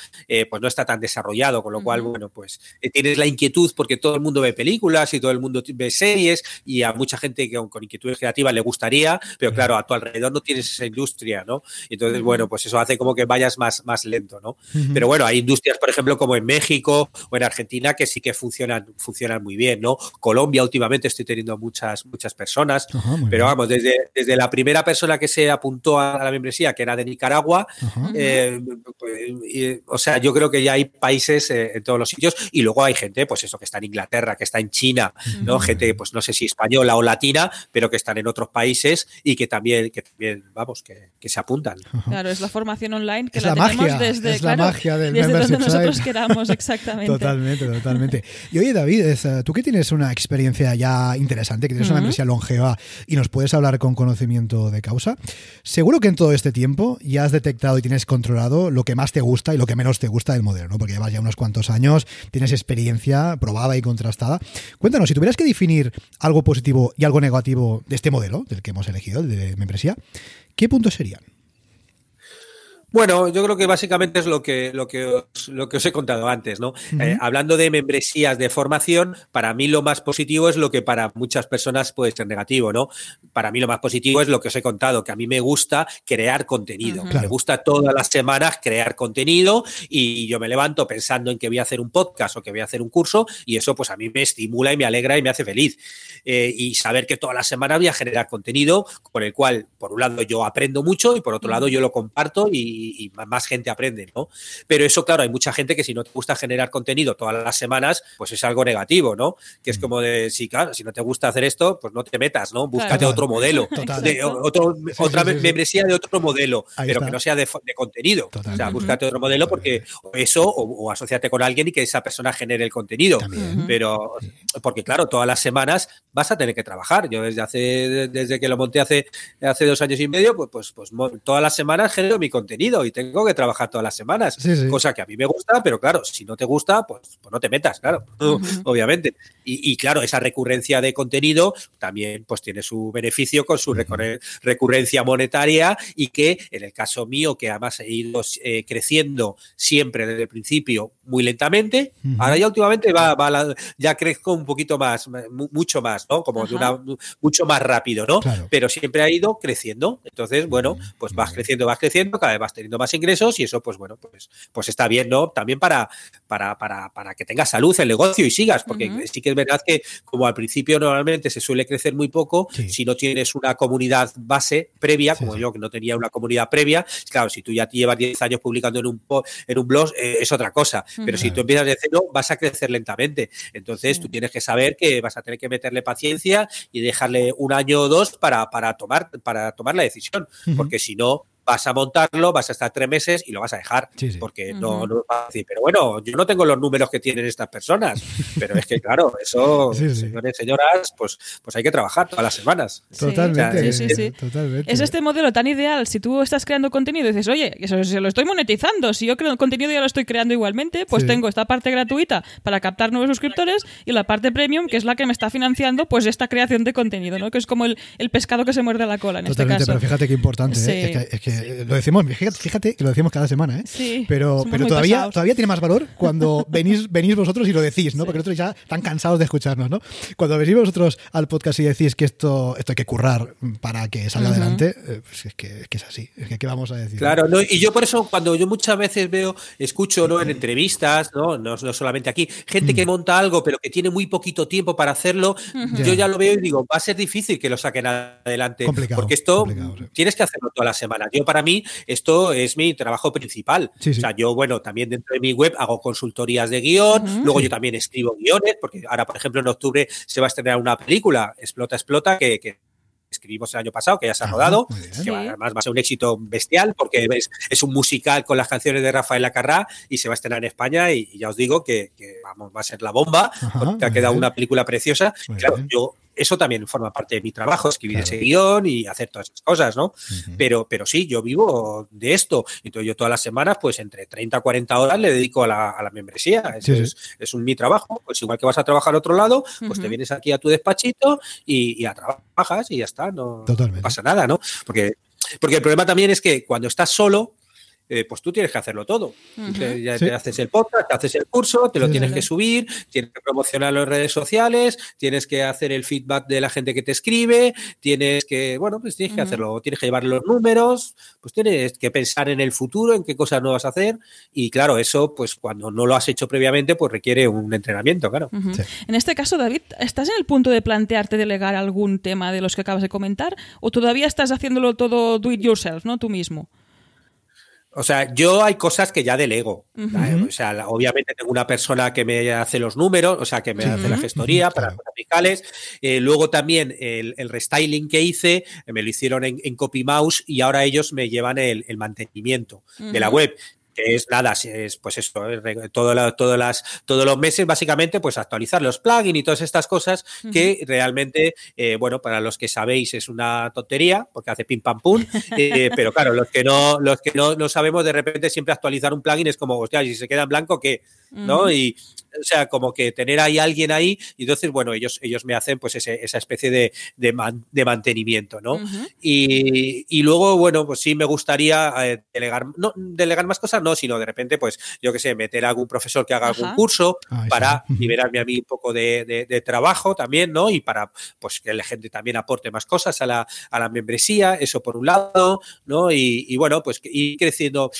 Speaker 3: pues no está tan desarrollado, con lo cual, bueno, pues tienes la inquietud porque todo el mundo ve películas y todo el mundo ve series y a mucha gente que con inquietudes creativas le gustaría pero claro, a tu alrededor no tienes esa industria, ¿no? Entonces, bueno, pues eso hace como que vayas más, más lento, ¿no? Pero bueno, hay industrias, por ejemplo, como en México o en Argentina que sí que funcionan, funcionan muy bien, ¿no? Colombia últimamente estoy teniendo muchas, muchas personas, pero vamos, desde, desde la primera persona que se apuntó a la membresía, que era de Nicaragua, eh, pues, o sea, yo creo que ya hay países eh, en todos los sitios y luego hay gente, pues eso, que está en Inglaterra, que está en China, ¿no? Gente, pues no sé si española o latina, pero que están en otros países y que también, que también vamos, que, que se apuntan.
Speaker 2: Claro, es la formación online que
Speaker 1: Es
Speaker 2: la,
Speaker 1: la
Speaker 2: tenemos
Speaker 1: magia,
Speaker 2: desde,
Speaker 1: es la
Speaker 2: claro,
Speaker 1: magia del
Speaker 2: desde donde nosotros queramos, *laughs* exactamente.
Speaker 1: Totalmente, totalmente. Y oye, David, eh, tú que tienes una experiencia ya interesante, que tienes una
Speaker 2: Ujú.
Speaker 1: membresía longeva y nos puedes hablar con conocimiento de causa, seguro que en todo este tiempo ya has detectado y tienes controlado lo que más te gusta y lo que menos te gusta del modelo, ¿no? Porque llevas ya unos cuantos años, tienes experiencia probada y contrastada. Cuéntanos, si tuvieras que definir algo positivo y algo negativo de este modelo, del que hemos elegido, el de membresía, ¿qué puntos serían?
Speaker 3: Bueno, yo creo que básicamente es lo que, lo que, os, lo que os he contado antes, ¿no? Eh, hablando de membresías de formación, para mí lo más positivo es lo que para muchas personas puede ser negativo, ¿no? Para mí lo más positivo es lo que os he contado, que a mí me gusta crear contenido. Me gusta todas las semanas crear contenido y yo me levanto pensando en que voy a hacer un podcast o que voy a hacer un curso y eso pues a mí me estimula y me alegra y me hace feliz. Eh, y saber que todas las semanas voy a generar contenido con el cual, por un lado, yo aprendo mucho y por otro lado, yo lo comparto y, y más gente aprende, ¿no? Pero eso, claro, hay mucha gente que si no te gusta generar contenido todas las semanas, pues es algo negativo, ¿no? Que es
Speaker 1: Mm.
Speaker 3: como de, sí, claro, si no te gusta hacer esto, pues no te metas, ¿no? Búscate otro modelo, de, otro,
Speaker 1: Sí,
Speaker 3: otra
Speaker 1: sí, sí, sí.
Speaker 3: membresía de otro modelo,
Speaker 1: Ahí
Speaker 3: pero
Speaker 1: está.
Speaker 3: que no sea de, contenido. O sea, búscate otro modelo porque eso o, o asociate con alguien y que esa persona genere el contenido.
Speaker 1: También.
Speaker 3: Pero, porque claro, todas las semanas vas a tener que trabajar. Yo desde hace, desde que lo monté hace, hace dos años y medio, pues, pues, pues todas las semanas genero mi contenido y tengo que trabajar todas las semanas.
Speaker 1: Sí, sí.
Speaker 3: Cosa que a mí me gusta, pero claro, si no te gusta, pues, pues no te metas, claro, obviamente. Y, y claro, esa recurrencia de contenido también pues tiene su beneficio con su recurre- recurrencia monetaria y que en el caso mío, que además he ido eh, creciendo siempre desde el principio muy lentamente, ahora ya últimamente va, va la- ya crezco un poquito más, mu- mucho más, ¿no? Como de una, mucho más rápido, ¿no?
Speaker 1: Claro.
Speaker 3: Pero siempre ha ido creciendo. Entonces, bueno, pues vas creciendo, vas creciendo, cada vez vas teniendo más ingresos y eso, pues bueno, pues, pues está bien, ¿no? También para, para, para, para que tengas salud el negocio y sigas, porque sí que es verdad que como al principio normalmente se suele crecer muy poco,
Speaker 1: Sí.
Speaker 3: si no tienes una comunidad base previa,
Speaker 1: Sí,
Speaker 3: como
Speaker 1: sí.
Speaker 3: yo que no tenía una comunidad previa, claro, si tú ya te llevas 10 años publicando en un, po- en un blog, eh, es otra cosa. Pero si tú empiezas de cero, vas a crecer lentamente. Entonces,
Speaker 2: Sí.
Speaker 3: tú tienes que saber que vas a tener que meterle paciencia y dejarle un año o dos para, para, tomar, para tomar la decisión. Porque si no, vas a montarlo, vas a estar tres meses y lo vas a dejar.
Speaker 1: Sí, sí.
Speaker 3: Porque no, no a decir, pero bueno, yo no tengo los números que tienen estas personas. *laughs* Pero es que, claro, eso,
Speaker 1: Sí, sí.
Speaker 3: señores, señoras, pues, pues hay que trabajar todas las semanas.
Speaker 1: Totalmente.
Speaker 2: Sí, sí, sí.
Speaker 1: Totalmente.
Speaker 2: Es este modelo tan ideal si tú estás creando contenido y dices, oye, eso se lo estoy monetizando, si yo creo contenido ya lo estoy creando igualmente, pues
Speaker 1: Sí.
Speaker 2: tengo esta parte gratuita para captar nuevos suscriptores y la parte premium, que es la que me está financiando pues esta creación de contenido, ¿no? Que es como el, el pescado que se muerde la cola en
Speaker 1: Totalmente,
Speaker 2: este
Speaker 1: pero
Speaker 2: caso.
Speaker 1: fíjate qué importante, ¿eh? Es, que, es que lo decimos, fíjate, fíjate que lo decimos cada semana, ¿eh?
Speaker 2: Sí,
Speaker 1: pero todavía, todavía tiene más valor cuando *laughs* venís, venís vosotros y lo decís, ¿no? Porque nosotros ya están cansados de escucharnos, ¿no? Cuando venís vosotros al podcast y decís que esto, esto hay que currar para que salga adelante, eh, pues es, que, es que es así, es que ¿qué vamos a decir?
Speaker 3: Claro, ¿no? y yo por eso cuando yo muchas veces veo, escucho ¿no? en entrevistas, ¿no? No, no solamente aquí, gente
Speaker 1: Mm.
Speaker 3: que monta algo pero que tiene muy poquito tiempo para hacerlo, yo ya lo veo y digo, va a ser difícil que lo saquen adelante,
Speaker 1: Complicado,
Speaker 3: porque esto
Speaker 1: complicado, sí.
Speaker 3: tienes que hacerlo todas las semanas. Yo para mí esto es mi trabajo principal.
Speaker 1: Sí, sí.
Speaker 3: O sea, yo bueno, también dentro de mi web hago consultorías de
Speaker 2: guion,
Speaker 3: luego
Speaker 1: Sí.
Speaker 3: yo también escribo guiones, porque ahora por ejemplo en octubre se va a estrenar una película, Explota, Explota, que, que escribimos el año pasado, que ya se ha
Speaker 1: Ajá,
Speaker 3: rodado, que
Speaker 2: Sí.
Speaker 3: además va a ser un éxito bestial porque es, es un musical con las canciones de Rafael Acarrá y se va a estrenar en España y, y ya os digo que, que, vamos, va a ser la bomba,
Speaker 1: Ajá,
Speaker 3: porque ha quedado
Speaker 1: bien.
Speaker 3: una película preciosa.
Speaker 1: Muy
Speaker 3: claro,
Speaker 1: bien.
Speaker 3: yo eso también forma parte de mi trabajo, escribir
Speaker 1: Claro.
Speaker 3: ese guion y hacer todas esas cosas, ¿no? Pero, pero sí, yo vivo de esto. Entonces yo todas las semanas, pues entre 30 a 40 horas le dedico a la, a la membresía.
Speaker 1: Sí,
Speaker 3: Eso
Speaker 1: sí.
Speaker 3: Es, es un mi trabajo. Pues igual que vas a trabajar a otro lado, pues te vienes aquí a tu despachito y, y a trabajas y ya está. No, no pasa nada, ¿no? Porque, porque el problema también es que cuando estás solo, eh, pues tú tienes que hacerlo todo. Te, ya
Speaker 1: Sí.
Speaker 3: te haces el podcast, te haces el curso, te lo
Speaker 1: Sí,
Speaker 3: tienes
Speaker 2: sí.
Speaker 3: que subir, tienes que promocionarlo en redes sociales, tienes que hacer el feedback de la gente que te escribe, tienes que, bueno, pues tienes que hacerlo, tienes que llevar los números, pues tienes que pensar en el futuro, en qué cosas no vas a hacer y claro, eso pues cuando no lo has hecho previamente pues requiere un entrenamiento, claro.
Speaker 1: Sí.
Speaker 2: En este caso, David, ¿estás en el punto de plantearte delegar algún tema de los que acabas de comentar? ¿O todavía estás haciéndolo todo do it yourself, ¿no? Tú mismo.
Speaker 3: O sea, yo hay cosas que ya delego. O sea, obviamente tengo una persona que me hace los números, o sea, que me hace la gestoría para cosas fiscales. Eh, luego también el, restyling que hice, me lo hicieron en, en CopyMouse y ahora ellos me llevan el, mantenimiento de la web que es nada, es pues eso, todo las, todos los meses básicamente pues actualizar los plugins y todas estas cosas que realmente, eh, bueno, para los que sabéis es una tontería porque hace pim pam pum, *laughs* eh, pero claro, los que no los que no, no, sabemos de repente siempre actualizar un plugin es como, hostia, si se queda en blanco, ¿qué? ¿No? Y o sea, como que tener ahí alguien ahí y entonces, bueno, ellos, ellos me hacen pues esa especie de, de, mantenimiento, ¿no? y, y, luego, bueno, pues sí me gustaría eh, delegar, no delegar más cosas, no, sino de repente, pues yo qué sé, meter a algún profesor que haga algún curso ah, para *laughs* liberarme a mí un poco de, de, trabajo también, ¿no? Y para, pues que la gente también aporte más cosas a la, a la membresía, eso por un lado, ¿no? Y, y bueno, pues ir creciendo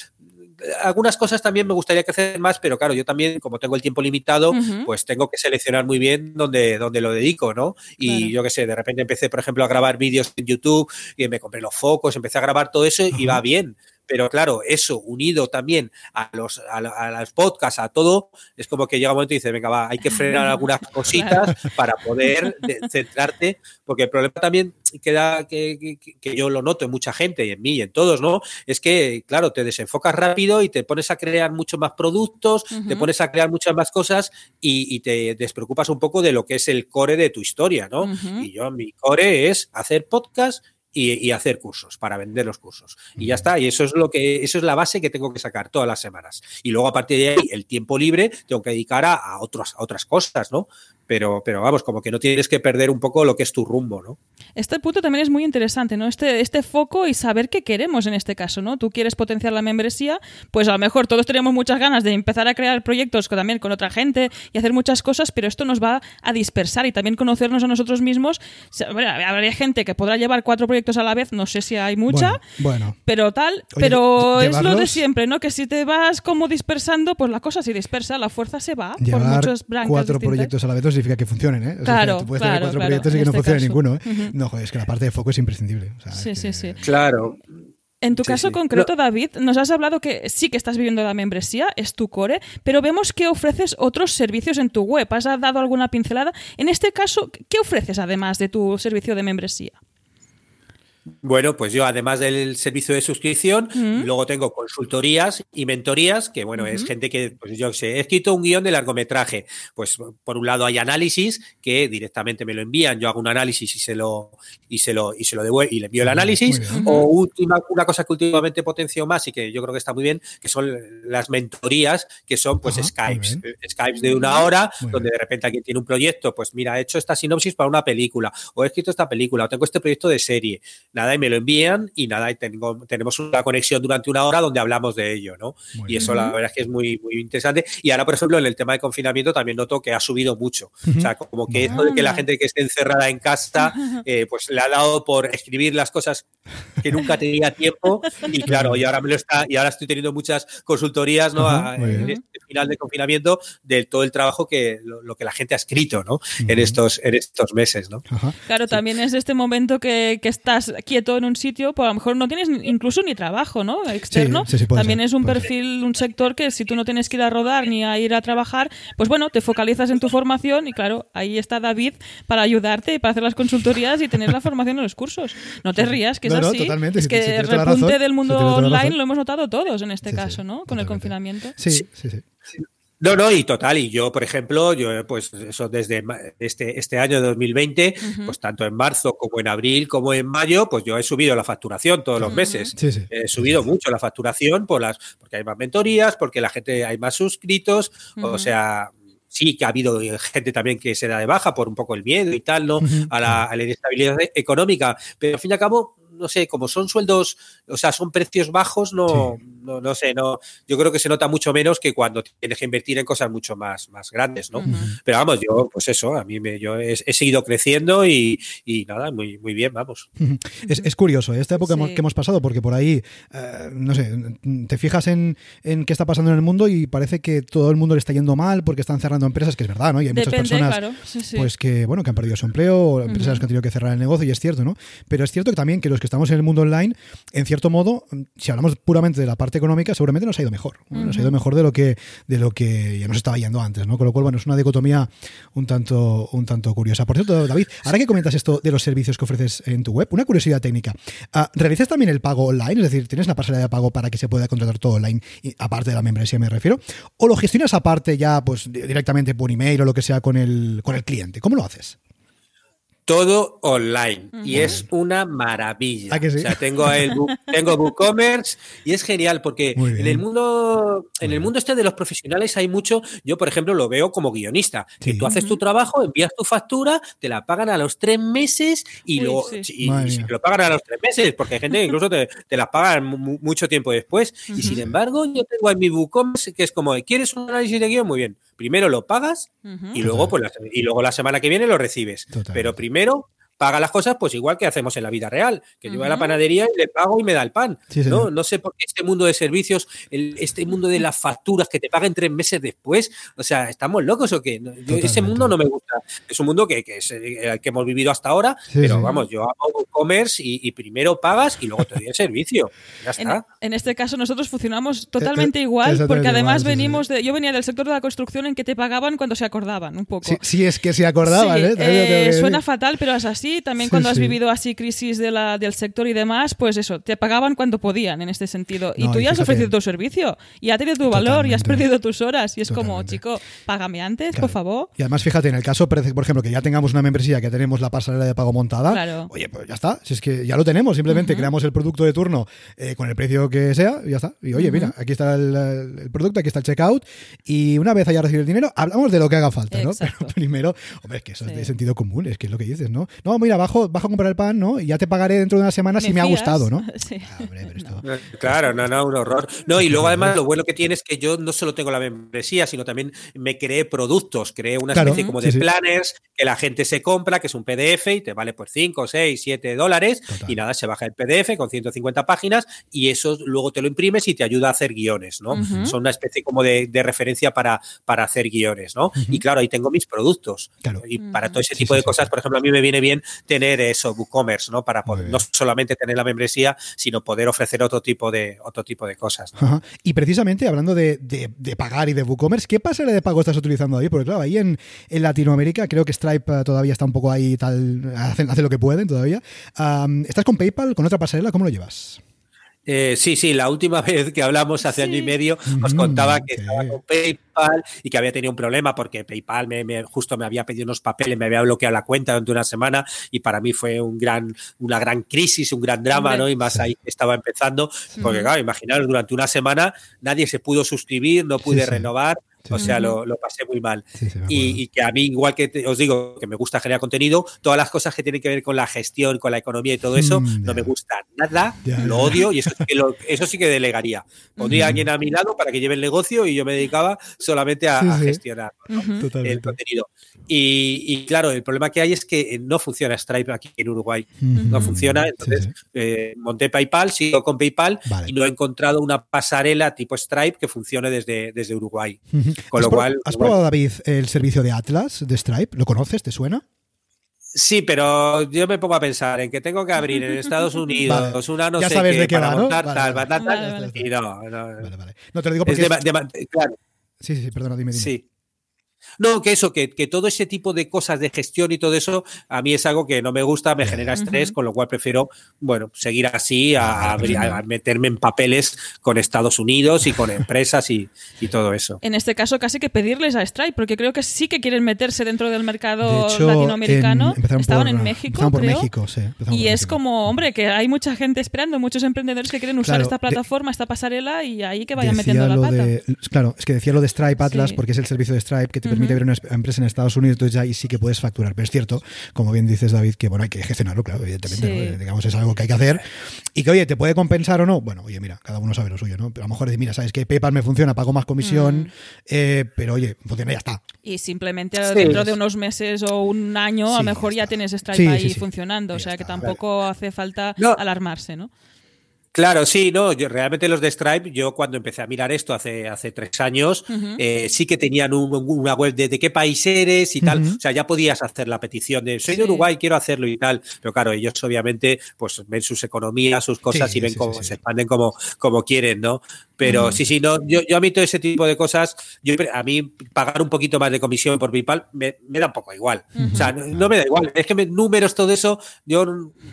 Speaker 3: algunas cosas también me gustaría que hacer más, pero claro, yo también, como tengo el tiempo limitado, pues tengo que seleccionar muy bien dónde, dónde lo dedico, ¿no? Y yo qué sé, de repente empecé, por ejemplo, a grabar vídeos en YouTube y me compré los focos, empecé a grabar todo eso y va bien. Pero claro, eso unido también a los, a, los podcasts, a todo, es como que llega un momento y dice, venga, va, hay que *laughs* frenar algunas cositas para poder centrarte, porque el problema también queda que, que, yo lo noto en mucha gente y en mí y en todos, ¿no? Es que, claro, te desenfocas rápido y te pones a crear muchos más productos, te pones a crear muchas más cosas y, te despreocupas un poco de lo que es el core de tu historia, ¿no? Y yo, mi core es hacer podcast y, hacer cursos para vender los cursos. Y ya está, y eso es lo que, eso es la base que tengo que sacar todas las semanas. Y luego a partir de ahí, el tiempo libre tengo que dedicar a, a otras cosas, ¿no? pero, pero vamos, como que no tienes que perder un poco lo que es tu rumbo, ¿no?
Speaker 2: Este punto también es muy interesante, ¿no? Este, este foco y saber qué queremos en este caso, ¿no? Tú quieres potenciar la membresía, pues a lo mejor todos tenemos muchas ganas de empezar a crear proyectos también con otra gente y hacer muchas cosas, pero esto nos va a dispersar y también conocernos a nosotros mismos. Habría gente que podrá llevar cuatro proyectos a la vez, no sé si hay mucha,
Speaker 1: bueno,
Speaker 2: pero tal, pero es lo de siempre, ¿no? Que si te vas como dispersando, pues la cosa se dispersa, la fuerza se va
Speaker 1: por muchos blancos. Cuatro proyectos a la vez significa que funcionen, ¿eh?
Speaker 2: claro,
Speaker 1: tú puedes
Speaker 2: tener
Speaker 1: cuatro proyectos y que no este ninguno, ¿eh? No, joder, es que la parte de foco es imprescindible.
Speaker 2: sí, sí, sí.
Speaker 3: Claro.
Speaker 2: En tu caso concreto, David, nos has hablado que sí que estás viviendo la membresía, es tu core, pero vemos que ofreces otros servicios en tu web. ¿Has dado alguna pincelada? En este caso, ¿qué ofreces además de tu servicio de membresía?
Speaker 3: Bueno, pues yo además del servicio de suscripción, luego tengo consultorías y mentorías, que bueno, es gente que, pues yo sé, he escrito un guion de largometraje. Pues por un lado hay análisis que directamente me lo envían, yo hago un análisis y se lo, y se lo, y se lo devuelvo y le envío el análisis. O última, una cosa que últimamente potencio más y que yo creo que está muy bien, que son las mentorías, que son pues Skypes. Skypes de una hora, donde de repente alguien tiene un proyecto, pues mira, he hecho esta sinopsis para una película, o he escrito esta película, o tengo este proyecto de serie nada, y me lo envían y nada, y tengo, tenemos una conexión durante una hora donde hablamos de ello, ¿no? y eso la verdad es que es muy, muy interesante. Y ahora, por ejemplo, en el tema de confinamiento también noto que ha subido mucho. O sea, como que esto de que la gente que esté encerrada en casa, *laughs* eh, pues le ha dado por escribir las cosas que nunca tenía tiempo y claro, y ahora me lo está, y ahora estoy teniendo muchas consultorías, ¿no? en este final de confinamiento de todo el trabajo que lo, que la gente ha escrito, ¿no? En estos, en estos meses, ¿no?
Speaker 2: Claro, también es este momento que, que estás quieto en un sitio, pues a lo mejor no tienes incluso ni trabajo, ¿no? Externo. También es un perfil, un sector que si tú no tienes que ir a rodar ni a ir a trabajar, pues bueno, te focalizas en tu formación y claro, ahí está David para ayudarte, para hacer las consultorías y tener la formación en los cursos. No te rías, que es así. es que el repunte del mundo online lo hemos notado todos en este caso, ¿no? Con el confinamiento.
Speaker 1: Sí, sí, sí.
Speaker 3: No, no, y total, y yo, por ejemplo, yo, pues eso desde este, este año 2020, pues tanto en marzo como en abril como en mayo, pues yo he subido la facturación todos los meses. He subido mucho la facturación por las, porque hay más mentorías, porque la gente hay más suscritos, o sea, sí que ha habido gente también que se da de baja por un poco el miedo y tal, ¿no? a, la, a la inestabilidad económica, pero al fin y al cabo no sé, como son sueldos, o sea, son precios bajos, no, no, no, sé, no, yo creo que se nota mucho menos que cuando tienes que invertir en cosas mucho más, más grandes, ¿no? Pero vamos, yo, pues eso, a mí me, yo he, seguido creciendo y, y, nada, muy, muy bien, vamos. *laughs*
Speaker 1: Es, es curioso, ¿eh? esta época que hemos pasado, porque por ahí, eh, no sé, te fijas en, en, qué está pasando en el mundo y parece que todo el mundo le está yendo mal porque están cerrando empresas, que es verdad, ¿no? Y hay muchas personas, pues que, bueno, que han perdido su empleo, o empresas que han tenido que cerrar el negocio, y es cierto, ¿no? Pero es cierto que también que los que estamos en el mundo online, en cierto modo, si hablamos puramente de la parte parte económica seguramente nos ha ido mejor. Nos ha ido mejor de lo que de lo que ya nos estaba yendo antes, ¿no? Con lo cual, bueno, es una dicotomía un tanto, un tanto curiosa. Por cierto, David, ahora que comentas esto de los servicios que ofreces en tu web, una curiosidad técnica. Ah, ¿Realizas también el pago online? Es decir, ¿tienes la pasarela de pago para que se pueda contratar todo online, aparte de la membresía me refiero? ¿O lo gestionas aparte ya pues directamente por email o lo que sea con el, con el cliente? ¿Cómo lo haces?
Speaker 3: Todo online y es una maravilla.
Speaker 1: ¿Ah, sí?
Speaker 3: O sea, tengo el tengo WooCommerce y es genial porque en el mundo en el mundo este de los profesionales hay mucho, yo por ejemplo lo veo como guionista, que tú haces tu trabajo, envías tu factura, te la pagan a los tres meses y luego y, te lo pagan a los tres meses porque hay gente que incluso te, te la pagan mucho tiempo después y sin embargo yo tengo en mi WooCommerce que es como, ¿quieres un análisis de guion? Muy bien primero lo pagas y luego pues la, y luego la semana que viene lo recibes. Pero primero paga las cosas pues igual que hacemos en la vida real, que yo voy a la panadería y le pago y me da el pan. ¿no? no sé por qué este mundo de servicios, este mundo de las facturas que te paguen tres meses después, o sea, ¿estamos locos o qué? ese mundo no me gusta. Es un mundo que, que, es el que hemos vivido hasta ahora, pero vamos, yo hago e-commerce y, primero pagas y luego te doy el servicio. Ya está.
Speaker 2: En, este caso nosotros funcionamos totalmente eh, eh, igual, porque además venimos de, yo venía del sector de la construcción en que te pagaban cuando se acordaban, un poco.
Speaker 1: Sí, es que se acordaban, ¿eh?
Speaker 2: ¿eh? Suena fatal, pero es así también cuando has vivido así crisis de la, del sector y demás, pues eso, te pagaban cuando podían en este sentido. y tú ya has ofrecido tu servicio, y ha tenido tu valor, y has perdido tus horas, y es como, chico, págame antes, por favor.
Speaker 1: Y además, fíjate, en el caso, por ejemplo, que ya tengamos una membresía, que tenemos la pasarela de pago montada, oye, pues ya está, si es que ya lo tenemos, simplemente creamos el producto de turno eh, con el precio que sea, y ya está. Y oye, mira, aquí está el, producto, aquí está el checkout, y una vez haya recibido el dinero, hablamos de lo que haga falta, ¿no? *laughs* Pero primero, hombre, es que eso es de sentido común, es que es lo que dices, ¿no? No, mira, bajo, bajo a comprar el pan, ¿no? Y ya te pagaré dentro de una semana si me ha gustado, ¿no? *laughs*
Speaker 2: Sí.
Speaker 3: Ah, claro, no, no, un horror. No, y luego además lo bueno que tiene es que yo no solo tengo la membresía, sino también me creé productos, creé una especie como de planners que la gente se compra, que es un PDF y te vale por 5, 6, 7 dólares y nada, se baja el PDF con 150 páginas y eso luego te lo imprimes y te ayuda a hacer guiones, ¿no? Son una especie como de, referencia para, para hacer guiones, ¿no? Y claro, ahí tengo mis productos. Y para todo ese tipo de cosas, por ejemplo, a mí me viene bien tener eso, WooCommerce, ¿no? Para poder, no solamente tener la membresía, sino poder ofrecer otro tipo de, otro tipo de cosas.
Speaker 1: Y precisamente hablando de, pagar y de WooCommerce, ¿qué pasarela de pago estás utilizando ahí? Porque claro, ahí en, Latinoamérica creo que Stripe eh, todavía está un poco ahí, tal, hacen, hace lo que pueden todavía. ¿Estás con PayPal, con otra pasarela? ¿Cómo lo llevas?
Speaker 3: Eh, sí, sí, la última *laughs* vez que hablamos hace año y medio os contaba que estaba con PayPal y que había tenido un problema porque PayPal me, justo me había pedido unos papeles, me había bloqueado la cuenta durante una semana y para mí fue un gran, una gran crisis, un gran drama, ¿no? Y más ahí estaba empezando, porque claro, imaginaros, durante una semana nadie se pudo suscribir, no pude renovar o sea, lo, pasé muy mal. y, que a mí, igual que os digo, que me gusta generar contenido, todas las cosas que tienen que ver con la gestión, con la economía y todo eso, mm, no me gusta nada, lo odio y eso sí que, eso sí que delegaría. Pondría a alguien a mi lado para que lleve el negocio y yo me dedicaba solamente a, gestionar el contenido. Y, claro, el problema que hay es que no funciona Stripe aquí en Uruguay. No funciona. Entonces, eh, monté PayPal, sigo con PayPal y no he encontrado una pasarela tipo Stripe que funcione desde, desde Uruguay. Con lo cual.
Speaker 1: ¿Has probado, David, el servicio de Atlas de Stripe? ¿Lo conoces? ¿Te suena?
Speaker 3: Sí, pero yo me pongo a pensar en que tengo que abrir en Estados *laughs* Unidos una no
Speaker 1: ya
Speaker 3: sé
Speaker 1: sabes
Speaker 3: qué,
Speaker 1: de qué
Speaker 3: para
Speaker 1: va,
Speaker 3: montar
Speaker 1: ¿no?
Speaker 3: tal, vale, y no, no,
Speaker 1: vale, vale. No te lo digo porque
Speaker 3: es de, de, claro.
Speaker 1: Sí, sí, perdona, dime, dime.
Speaker 3: Sí. No, que eso, que, todo ese tipo de cosas de gestión y todo eso, a mí es algo que no me gusta, me genera estrés, con lo cual prefiero, bueno, seguir así, a, meterme en papeles con Estados Unidos y con *laughs* empresas y, todo eso.
Speaker 2: En este caso, casi que pedirles a Stripe, porque creo que sí que quieren meterse dentro del mercado latinoamericano. Estaban en México,
Speaker 1: por
Speaker 2: creo.
Speaker 1: México, sí.
Speaker 2: Y es como, hombre, que hay mucha gente esperando, muchos emprendedores que quieren usar esta plataforma, esta pasarela, y ahí que vayan metiendo la pata.
Speaker 1: claro, es que decía lo de Stripe Atlas, porque es el servicio de Stripe que te permite ver una empresa en Estados Unidos, entonces ya ahí sí que puedes facturar. Pero es cierto, como bien dices, David, que bueno, hay que gestionarlo, claro, evidentemente, digamos, es algo que hay que hacer. Y que, oye, ¿te puede compensar o no? Bueno, oye, mira, cada uno sabe lo suyo, ¿no? Pero a lo mejor, mira, sabes que PayPal me funciona, pago más comisión, mm. eh, pero oye, funciona, ya está.
Speaker 2: Y simplemente dentro de unos meses o un año, a lo mejor ya, tienes Stripe ahí funcionando, o sea que tampoco hace falta alarmarse, ¿no?
Speaker 3: Claro, sí, no, yo, realmente los de Stripe, yo cuando empecé a mirar esto hace, hace tres años, eh, sí que tenían una web de, de, qué país eres y tal, o sea, ya podías hacer la petición de soy de Uruguay, quiero hacerlo y tal, pero claro, ellos obviamente pues ven sus economías, sus cosas y ven cómo se expanden como, como quieren, ¿no? Pero sí, sí, no, yo, yo a mí todo ese tipo de cosas, yo a mí pagar un poquito más de comisión por PayPal me, me da un poco igual. O sea, no, me da igual. Es que me, números, todo eso, yo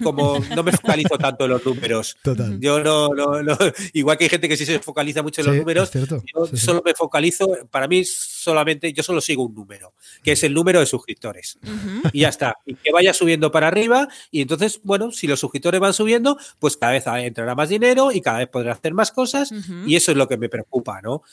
Speaker 3: como no me focalizo tanto en los números.
Speaker 1: Total.
Speaker 3: Yo no, no, no, igual que hay gente que sí se focaliza mucho en los números, yo solo me focalizo, para mí solamente, yo solo sigo un número, que es el número de suscriptores. Y ya está. Y que vaya subiendo para arriba. Y entonces, bueno, si los suscriptores van subiendo, pues cada vez entrará más dinero y cada vez podrá hacer más cosas. Y eso es lo que me preocupa, ¿no?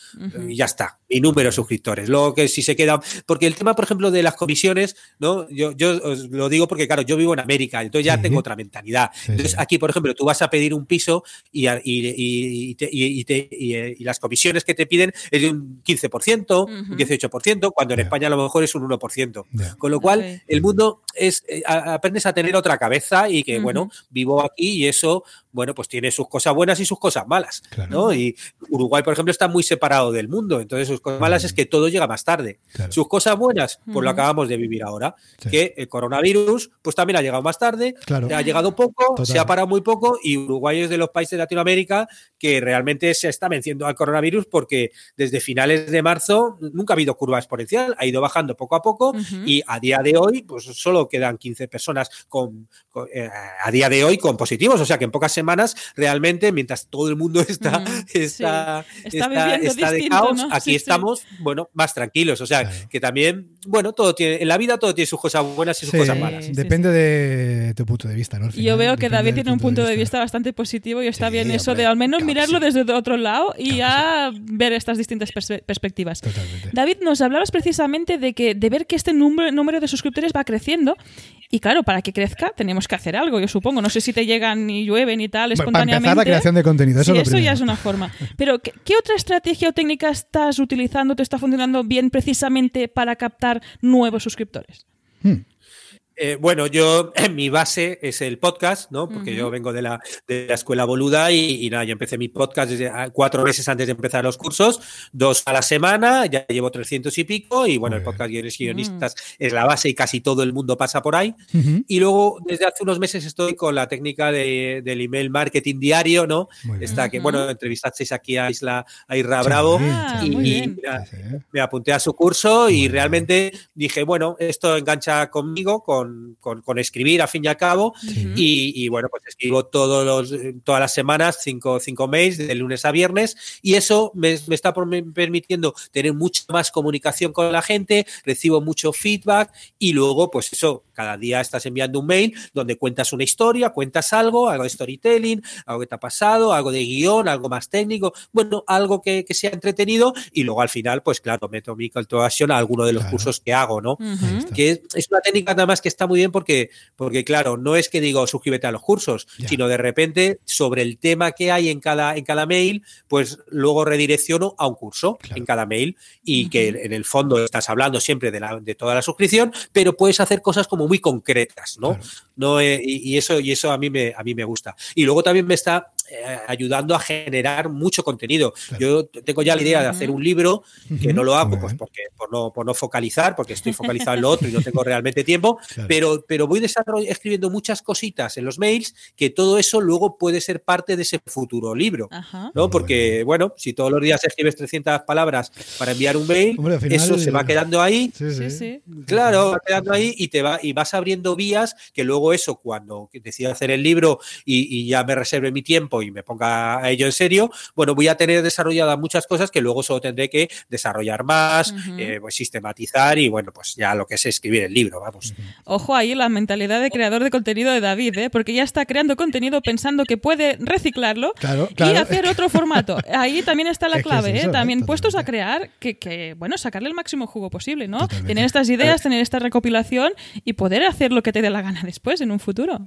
Speaker 3: Y ya está. Mi número de suscriptores. Luego que si se queda. Porque el tema, por ejemplo, de las comisiones, ¿no? Yo, yo os lo digo porque, claro, yo vivo en América, entonces ya tengo otra mentalidad. entonces, aquí, por ejemplo, tú vas a pedir un piso y, y, y, y las comisiones que te piden es de un 15%, un 18%, cuando en España a lo mejor es un 1%. Con lo cual, el mundo es, eh, aprendes a tener otra cabeza y que, bueno, vivo aquí y eso, bueno, pues tiene sus cosas buenas y sus cosas malas, ¿no? Y Uruguay, por ejemplo, está muy separado del mundo, entonces sus cosas malas es que todo llega más tarde. Sus cosas buenas, pues lo acabamos de vivir ahora, que el coronavirus, pues también ha llegado más tarde, ha llegado poco, se ha parado muy poco y Uruguay es de los países de Latinoamérica que realmente se está venciendo al coronavirus porque desde finales de marzo nunca ha habido curva exponencial, ha ido bajando poco a poco y a día de hoy, pues solo quedan 15 personas con, eh, a día de hoy con positivos, o sea que en pocas semanas realmente, mientras todo el mundo *laughs* está, está, está, de caos, aquí estamos, bueno, más tranquilos, o sea que también, bueno, todo tiene, en la vida todo tiene sus cosas buenas y sus cosas malas.
Speaker 1: Depende de tu punto de vista, ¿no?
Speaker 2: Yo veo que David tiene un punto de vista. bastante positivo y está bien eso de al menos mirarlo desde otro lado y ya ver estas distintas perspectivas. David, nos hablabas precisamente de que de ver que este número, número de suscriptores va creciendo y claro, para que crezca tenemos que hacer algo, yo supongo. No sé si te llegan y llueven y tal espontáneamente.
Speaker 1: Para empezar la creación de contenido, eso,
Speaker 2: eso ya es una forma. Pero ¿qué, otra estrategia o técnica estás utilizando, te está funcionando bien precisamente para captar nuevos suscriptores?
Speaker 1: Hmm.
Speaker 3: Eh, bueno, yo, *clears throat* mi base es el podcast, ¿no? Porque yo vengo de la, de la escuela boluda y, nada, yo empecé mi podcast desde ah, cuatro meses antes de empezar los cursos, dos a la semana, ya llevo 300 y pico, y bueno, el podcast Guiones Guionistas es la base y casi todo el mundo pasa por ahí. Y luego, desde hace unos meses estoy con la técnica de, del email marketing diario, ¿no? Está que, bueno, entrevistasteis aquí a Isla, a Isra Bravo,
Speaker 2: ah,
Speaker 3: y, me apunté a su curso y realmente dije, bueno, esto engancha conmigo, con con, escribir a fin y al cabo. y, bueno, pues escribo todos los, todas las semanas, cinco, cinco mails, de lunes a viernes, y eso me, me está permitiendo tener mucha más comunicación con la gente, recibo mucho feedback y luego, pues eso, cada día estás enviando un mail donde cuentas una historia, cuentas algo, algo de storytelling, algo que te ha pasado, algo de guion, algo más técnico, bueno, algo que, sea entretenido y luego al final, pues claro, meto mi call to action a alguno de los cursos que hago, ¿no? Que es una técnica nada más que está muy bien porque, porque claro, no es que digo suscríbete a los cursos, sino de repente sobre el tema que hay en cada, en cada mail, pues luego redirecciono a un curso en cada mail y que en el fondo estás hablando siempre de, la, de toda la suscripción, pero puedes hacer cosas como muy concretas, ¿no? no eh, y, eso, y eso a mí me, a mí me gusta. Y luego también me está eh, ayudando a generar mucho contenido. Yo tengo ya la idea de hacer un libro, que no lo hago pues porque, por, no, por no focalizar, porque estoy focalizado en lo otro y no tengo realmente tiempo, pero, pero voy escribiendo muchas cositas en los mails que todo eso luego puede ser parte de ese futuro libro. ¿no? Porque, bueno, si todos los días escribes 300 palabras para enviar un mail, eso se va quedando ahí. Claro, va quedando ahí y, te va, y vas abriendo vías que luego eso, cuando decida hacer el libro y, y ya me reserve mi tiempo, y me ponga a ello en serio, bueno, voy a tener desarrolladas muchas cosas que luego solo tendré que desarrollar más, eh, pues sistematizar y bueno, pues ya lo que es escribir el libro, vamos.
Speaker 2: Ojo ahí la mentalidad de creador de contenido de David, ¿eh? porque ya está creando contenido pensando que puede reciclarlo y hacer otro formato. *laughs* Ahí también está la clave, ¿eh? también puestos a crear que, bueno, sacarle el máximo jugo posible, ¿no? Tener estas ideas, tener esta recopilación y poder hacer lo que te dé la gana después en un futuro.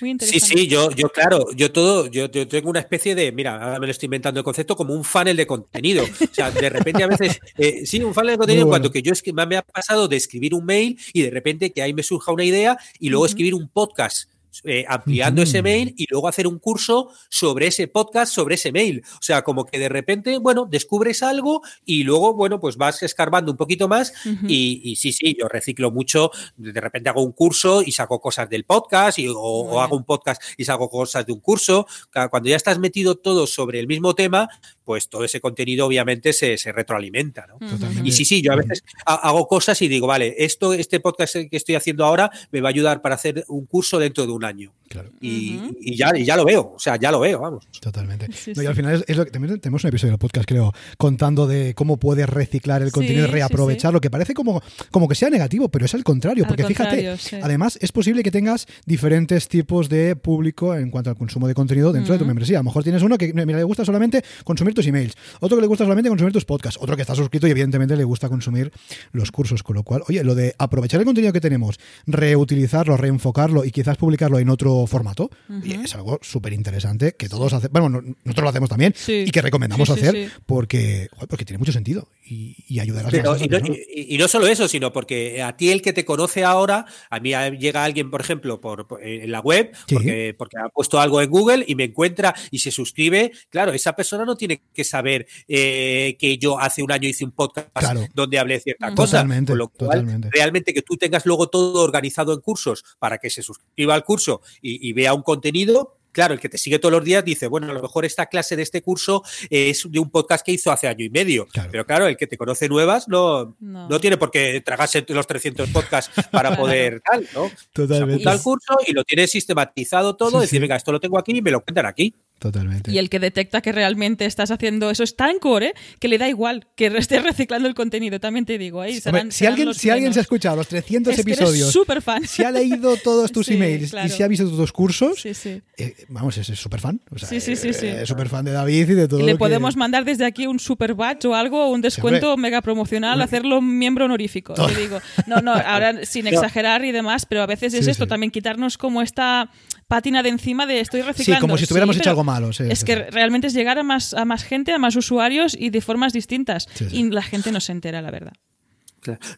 Speaker 2: Muy interesante.
Speaker 3: Sí, sí, yo, yo claro, yo todo, yo, tengo una especie de, mira, ahora me lo estoy inventando el concepto, como un funnel de contenido. O sea, de repente a veces, eh, sí, un funnel de contenido en cuanto que yo es que me ha pasado de escribir un mail y de repente que ahí me surja una idea y luego escribir un podcast eh, ampliando ese mail y luego hacer un curso sobre ese podcast, sobre ese mail. O sea, como que de repente, bueno, descubres algo y luego, bueno, pues vas escarbando un poquito más y, sí, sí, yo reciclo mucho. De repente hago un curso y saco cosas del podcast y, o, hago un podcast y saco cosas de un curso. Cuando ya estás metido todo sobre el mismo tema, pues todo ese contenido obviamente se, retroalimenta. ¿no? Y sí, sí, yo a veces hago cosas y digo, vale, esto, este podcast que estoy haciendo ahora me va a ayudar para hacer un curso dentro de un año. Y, ya, ya lo veo, o sea, ya lo veo, vamos.
Speaker 1: Totalmente. y al final es, lo que también tenemos un episodio del podcast, creo, contando de cómo puedes reciclar el contenido y reaprovecharlo, que parece como, como que sea negativo, pero es al contrario, porque fíjate, además es posible que tengas diferentes tipos de público en cuanto al consumo de contenido dentro de tu membresía. A lo mejor tienes uno que mira, le gusta solamente consumir tus emails, otro que le gusta solamente consumir tus podcasts, otro que está suscrito y evidentemente le gusta consumir los cursos, con lo cual, oye, lo de aprovechar el contenido que tenemos, reutilizarlo, reenfocarlo y quizás en otro formato. Y es algo súper interesante que todos hacemos. Bueno, nosotros lo hacemos también y que recomendamos hacer porque, porque tiene mucho sentido y, y ayudará a
Speaker 3: las y, no, y, no, solo eso, sino porque a ti el que te conoce ahora, a mí llega alguien, por ejemplo, por, en la web, porque, porque ha puesto algo en Google y me encuentra y se suscribe. Claro, esa persona no tiene que saber eh, que yo hace un año hice un podcast donde hablé cierta cosa. Con lo cual, realmente que tú tengas luego todo organizado en cursos para que se suscriba al curso y, vea un contenido, claro, el que te sigue todos los días dice, bueno, a lo mejor esta clase de este curso es de un podcast que hizo hace año y medio. Pero claro, el que te conoce nuevas no, no. tiene por qué tragarse los 300 podcasts para *laughs* poder tal, ¿no?
Speaker 1: Totalmente.
Speaker 3: Se curso y lo tiene sistematizado todo, decir, venga, esto lo tengo aquí y me lo cuentan aquí.
Speaker 1: Totalmente.
Speaker 2: Y el que detecta que realmente estás haciendo eso es tan core que le da igual que estés reciclando el contenido, también te digo. Ahí
Speaker 1: si, alguien, si alguien se ha escuchado los 300 episodios,
Speaker 2: super fan.
Speaker 1: si ha leído todos tus emails y si ha visto tus cursos, eh, vamos, es súper fan. O sea, sí, sí, sí, eh, súper fan de David y de todo.
Speaker 2: Y le podemos mandar desde aquí un super badge o algo, un descuento mega promocional, hacerlo miembro honorífico. Te digo. No, no, ahora sin *laughs* exagerar y demás, pero a veces es esto, también quitarnos como esta pátina de encima de estoy reciclando.
Speaker 1: Sí, como si estuviéramos hecho algo malo.
Speaker 2: es que realmente es llegar a más, a más gente, a más usuarios y de formas distintas. Y la gente no se entera, la verdad.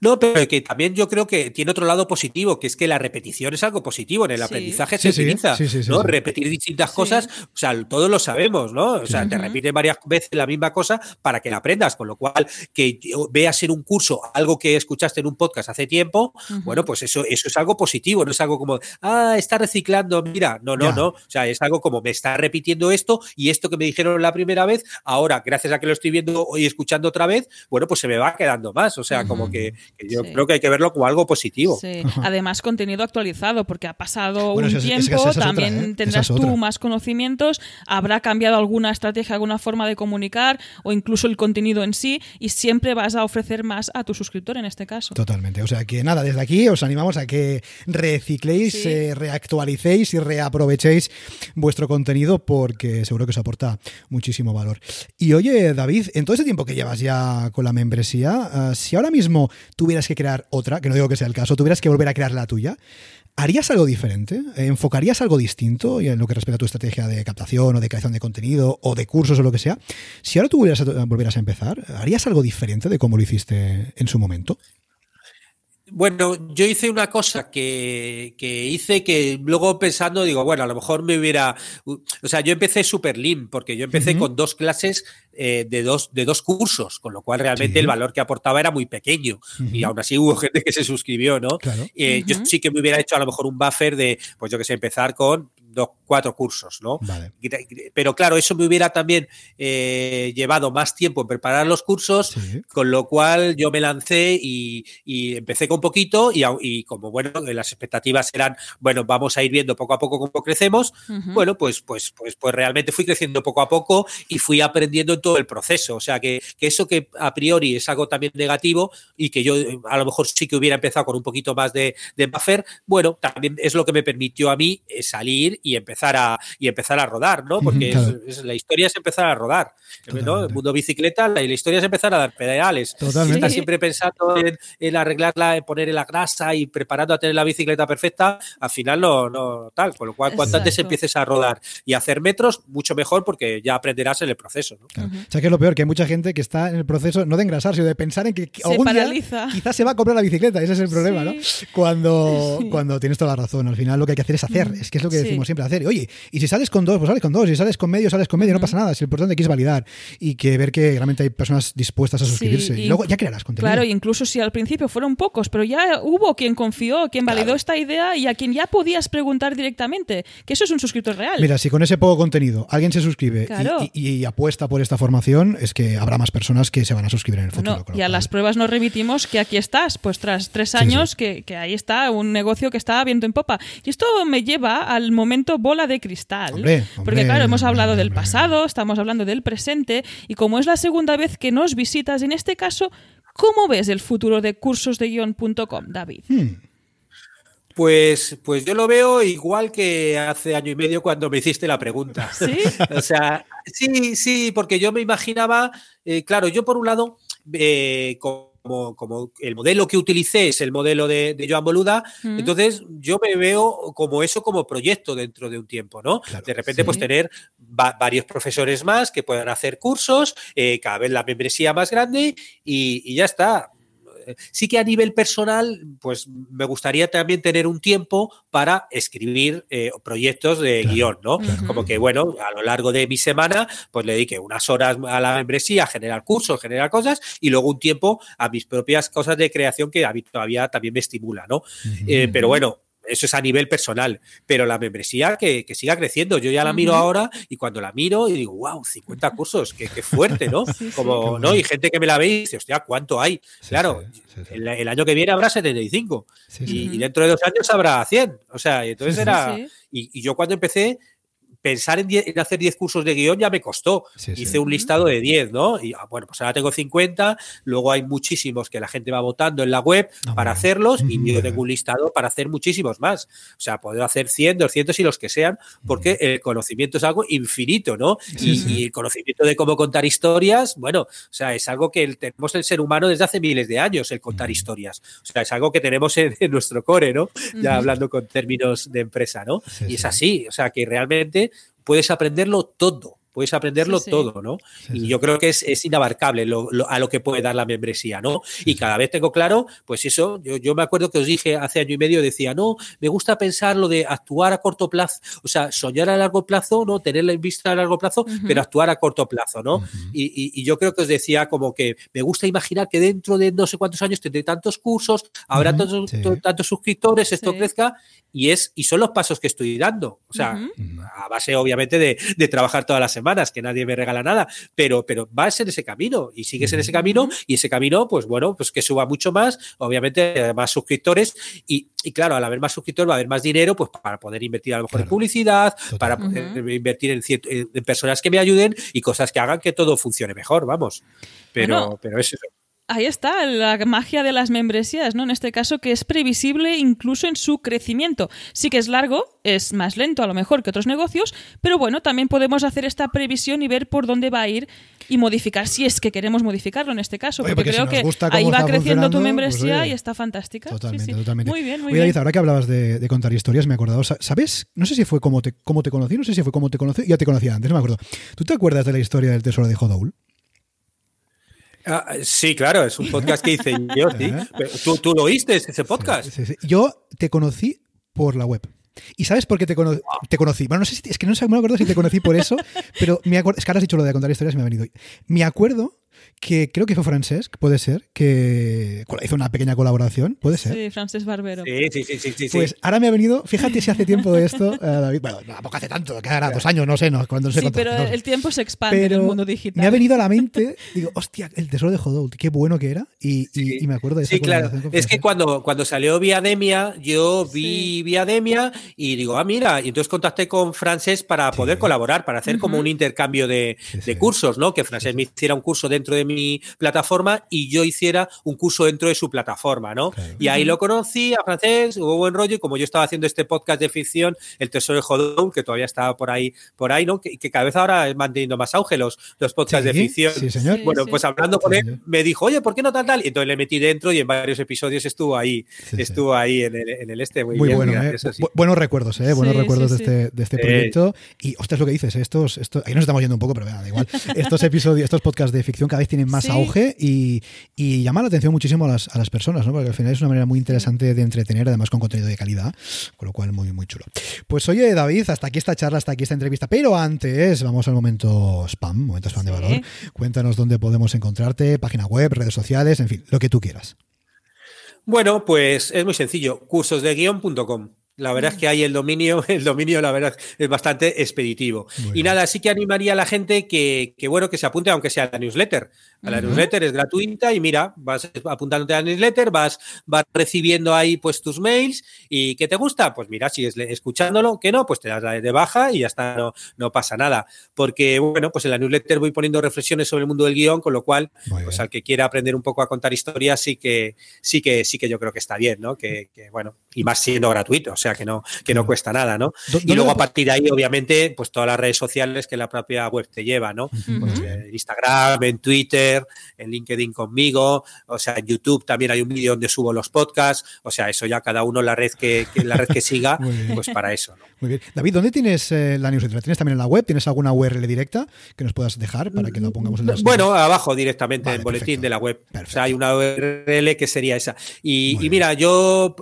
Speaker 3: No, pero que también yo creo que tiene otro lado positivo, que es que la repetición es algo positivo. En el aprendizaje se utiliza, ¿no? Repetir distintas cosas, o sea, todos lo sabemos, ¿no? O sea, te repite varias veces la misma cosa para que la aprendas, con lo cual que veas en un curso algo que escuchaste en un podcast hace tiempo, bueno, pues eso, eso es algo positivo, no es algo como, ah, está reciclando, mira, no, no, no, o sea, es algo como me está repitiendo esto y esto que me dijeron la primera vez, ahora, gracias a que lo estoy viendo y escuchando otra vez, bueno, pues se me va quedando más, o sea, como que, yo creo que hay que verlo como algo positivo.
Speaker 2: Además, contenido actualizado, porque ha pasado un tiempo, también ¿eh? tendrás tú más conocimientos, habrá cambiado alguna estrategia, alguna forma de comunicar o incluso el contenido en sí y siempre vas a ofrecer más a tu suscriptor en este caso.
Speaker 1: Totalmente. O sea que nada, desde aquí os animamos a que recicléis, eh, reactualicéis y reaprovechéis vuestro contenido porque seguro que os aporta muchísimo valor. Y oye, David, en todo ese tiempo que llevas ya con la membresía, ah, si ahora mismo tuvieras que crear otra, que no digo que sea el caso, tuvieras que volver a crear la tuya, ¿harías algo diferente? ¿Enfocarías algo distinto en lo que respecta a tu estrategia de captación o de creación de contenido o de cursos o lo que sea? Si ahora tú volvieras a empezar, ¿harías algo diferente de cómo lo hiciste en su momento?
Speaker 3: Bueno, yo hice una cosa que, que, hice que luego pensando digo, bueno, a lo mejor me hubiera... O sea, yo empecé super lean porque yo empecé con dos clases eh, de, dos, de dos cursos, con lo cual realmente el valor que aportaba era muy pequeño. Y aún así hubo gente que se suscribió, ¿no? Eh, yo sí que me hubiera hecho a lo mejor un buffer de, pues yo que sé, empezar con dos, cuatro cursos, ¿no? Pero claro, eso me hubiera también eh, llevado más tiempo en preparar los cursos, con lo cual yo me lancé y, empecé con poquito y, como, bueno, las expectativas eran, bueno, vamos a ir viendo poco a poco cómo crecemos, bueno, pues, pues, pues, pues realmente fui creciendo poco a poco y fui aprendiendo en todo el proceso. O sea, que, eso que a priori es algo también negativo y que yo a lo mejor sí que hubiera empezado con un poquito más de, de buffer, bueno, también es lo que me permitió a mí eh, salir y, empezar a, y empezar a rodar, ¿no? Porque la historia es empezar a rodar. ¿no? El mundo bicicleta, la, historia es empezar a dar pedales.
Speaker 1: Totalmente.
Speaker 3: Estás siempre pensando en, arreglarla, en poner la grasa y preparando a tener la bicicleta perfecta, al final no, no tal. Con lo cual, cuanto antes empieces a rodar y hacer metros, mucho mejor porque ya aprenderás en el proceso. ¿no?
Speaker 1: O sea, que es lo peor, que hay mucha gente que está en el proceso no de engrasar, sino de pensar en que algún día quizás se va a comprar la bicicleta. Ese es el problema, ¿no? Cuando, cuando tienes toda la razón. Al final lo que hay que hacer es hacer. Es que es lo que decimos siempre, hacer. Oye, y si sales con dos, pues sales con dos. Si sales con medio, sales con medio. No pasa nada. Es lo importante que es validar y que ver que realmente hay personas dispuestas a suscribirse. y, luego ya crearás contenido.
Speaker 2: Claro, incluso si al principio fueron pocos, pero ya hubo quien confió, quien validó esta idea y a quien ya podías preguntar directamente, que eso es un suscriptor real.
Speaker 1: Mira, si con ese poco contenido alguien se suscribe y, apuesta por esta formación, es que habrá más personas que se van a suscribir en el futuro.
Speaker 2: y a las pruebas nos remitimos que aquí estás, pues tras tres años Que, ahí está un negocio que está viento en popa. Y esto me lleva al momento bola de cristal. porque claro, hemos hablado del pasado, estamos hablando del presente y como es la segunda vez que nos visitas, en este caso, ¿cómo ves el futuro de cursosdeguion.com, David? Hmm.
Speaker 3: Pues, pues yo lo veo igual que hace año y medio cuando me hiciste la pregunta. *laughs*
Speaker 2: ¿Sí?
Speaker 3: o sea, sí, sí, porque yo me imaginaba, eh, claro, yo por un lado, eh, como, como, el modelo que utilicé es el modelo de, Joan Boluda, mm. entonces yo me veo como eso como proyecto dentro de un tiempo, ¿no? de repente, pues tener varios profesores más que puedan hacer cursos, eh, cada vez la membresía más grande y, y ya está sí que a nivel personal, pues me gustaría también tener un tiempo para escribir eh, proyectos de guion, ¿no? Como que, bueno, a lo largo de mi semana, pues le dedique unas horas a la membresía, a generar cursos, generar cosas, y luego un tiempo a mis propias cosas de creación que a mí todavía también me estimula, ¿no? Eh, pero bueno, eso es a nivel personal, pero la membresía que, siga creciendo. Yo ya la miro ahora y cuando la miro y digo, wow, 50 cursos, qué, fuerte, ¿no? *laughs* Como, ¿no? Y gente que me la ve y dice, hostia, ¿cuánto hay? claro, el, año que viene habrá 75 y, y, dentro de dos años habrá 100. O sea, entonces era... Y, y yo cuando empecé, pensar en, hacer 10 cursos de guion ya me costó. Hice un listado de 10, ¿no? Y ah, bueno, pues ahora tengo 50, luego hay muchísimos que la gente va votando en la web ah, para hacerlos y yo tengo un listado para hacer muchísimos más. O sea, puedo hacer 100, 200 y los que sean, porque el conocimiento es algo infinito, ¿no? y, el conocimiento de cómo contar historias, bueno, o sea, es algo que tenemos el ser humano desde hace miles de años, el contar historias. O sea, es algo que tenemos en, nuestro core, ¿no? Ya hablando con términos de empresa, ¿no? y es así, o sea, que realmente puedes aprenderlo todo puedes aprenderlo todo, ¿no? y yo creo que es, inabarcable a lo que puede dar la membresía, ¿no? Y cada vez tengo claro, pues eso, yo, me acuerdo que os dije hace año y medio, decía, no, me gusta pensar lo de actuar a corto plazo, o sea, soñar a largo plazo, ¿no? Tenerla en vista a largo plazo, pero actuar a corto plazo, ¿no? y, yo creo que os decía como que me gusta imaginar que dentro de no sé cuántos años tendré tantos cursos, habrá tantos, suscriptores, esto crezca, y, es, y son los pasos que estoy dando, o sea, a base obviamente de, de trabajar todas las semanas, que nadie me regala nada, pero, pero vas en ese camino y sigues en ese camino y ese camino, pues bueno, pues que suba mucho más, obviamente más suscriptores y, claro, al haber más suscriptores va a haber más dinero, pues para poder invertir a lo mejor en publicidad, para poder invertir en, en, personas que me ayuden y cosas que hagan que todo funcione mejor, vamos. Pero, pero es eso
Speaker 2: ahí está la magia de las membresías, ¿no? En este caso, que es previsible incluso en su crecimiento. Sí que es largo, es más lento a lo mejor que otros negocios, pero bueno, también podemos hacer esta previsión y ver por dónde va a ir y modificar, si es que queremos modificarlo en este caso, porque, creo que ahí va creciendo tu pues membresía y está fantástica.
Speaker 1: Totalmente, totalmente.
Speaker 2: Muy bien, muy bien.
Speaker 1: ahora que hablabas de, contar historias, me he acordado, ¿sabes? No sé si fue como te, cómo te conocí, no sé si fue como te conocí, ya te conocía antes, no me acuerdo. ¿Tú te acuerdas de la historia del tesoro de Hodoul?
Speaker 3: Ah, sí, claro, es un podcast que hice yo, ¿sí? ¿Tú, ¿Tú, lo oíste, ese podcast?
Speaker 1: Yo te conocí por la web. ¿Y sabes por qué te, te conocí? Bueno, no sé si, es que no, me acuerdo si te conocí por eso, pero me acuerdo, es que ahora has dicho lo de contar historias y me ha venido. Me acuerdo que creo que fue Francesc, puede ser, que hizo una pequeña colaboración, puede ser.
Speaker 2: Sí, Francesc Barbero.
Speaker 3: Sí, sí, sí, sí,
Speaker 1: Pues ahora me ha venido, fíjate si hace tiempo de esto, eh, David, bueno, tampoco hace tanto, que hará dos años, no sé, no, cuando
Speaker 2: no
Speaker 1: sé
Speaker 2: Sí, pero el tiempo se expande en el mundo digital.
Speaker 1: Me ha venido a la mente, digo, hostia, el tesoro de Jodoult, qué bueno que era, y, y, me acuerdo de esa
Speaker 3: Sí, claro, es que cuando, cuando salió Viademia, yo vi Viademia y digo, ah, mira, y entonces contacté con Francesc para poder colaborar, para hacer como un intercambio de, de cursos, ¿no? Que Francesc me hiciera un curso dentro dentro de mi plataforma y yo hiciera un curso dentro de su plataforma, ¿no? Y ahí lo conocí a francés, hubo buen rollo y como yo estaba haciendo este podcast de ficción, El Tesoro de Jodón, que todavía estaba por ahí, por ahí, ¿no? Que, cada vez ahora es manteniendo más auge los, los podcasts de ficción.
Speaker 1: Sí, señor.
Speaker 3: bueno, pues hablando con él, me dijo, oye, ¿por qué no tal tal? Y entonces le metí dentro y en varios episodios estuvo ahí, estuvo ahí en el, en el este. Muy,
Speaker 1: muy bueno, ¿eh? buenos recuerdos, ¿eh? Buenos recuerdos de este, de este proyecto. Y, ostras, lo que dices, estos, estos, ahí nos estamos yendo un poco, pero da igual. *laughs* Estos episodios, estos podcasts de ficción cada vez tienen más auge y, y llama la atención muchísimo a las, a las personas, ¿no? Porque al final es una manera muy interesante de entretener, además con contenido de calidad, con lo cual muy, muy chulo. Pues oye, David, hasta aquí esta charla, hasta aquí esta entrevista, pero antes vamos al momento spam, momento spam de valor. Cuéntanos dónde podemos encontrarte, página web, redes sociales, en fin, lo que tú quieras.
Speaker 3: Bueno, pues es muy sencillo, cursosdeguion.com. La verdad es que hay el dominio, *laughs* el dominio, la verdad, es bastante expeditivo. y nada, sí que animaría a la gente que, que, bueno, que se apunte, aunque sea a la newsletter. A la newsletter es gratuita y mira, vas apuntándote a la newsletter, vas, vas recibiendo ahí pues tus mails y ¿qué te gusta? Pues mira, sigues escuchándolo, que no, pues te das de baja y ya está, no, no pasa nada. Porque, bueno, pues en la newsletter voy poniendo reflexiones sobre el mundo del guion, con lo cual, pues al que quiera aprender un poco a contar historias, sí que, sí que, sí que yo creo que está bien, ¿no? Que, que bueno, y más siendo gratuito, o sea que no, que no cuesta nada, ¿no? Y luego a partir de ahí, obviamente, pues todas las redes sociales que la propia web te lleva, ¿no? Pues en Instagram, en Twitter, en LinkedIn conmigo, o sea, en YouTube también hay un vídeo donde subo los podcasts, o sea, eso ya cada uno la red que, la red que *laughs* siga, pues para eso, ¿no?
Speaker 1: Muy bien. David, ¿dónde tienes eh, la newsletter? ¿Tienes también en la web? ¿Tienes alguna URL directa que nos puedas dejar para que la pongamos en la
Speaker 3: Bueno, abajo directamente, en el boletín de la web. O sea, hay una URL que sería esa. Y, mira, yo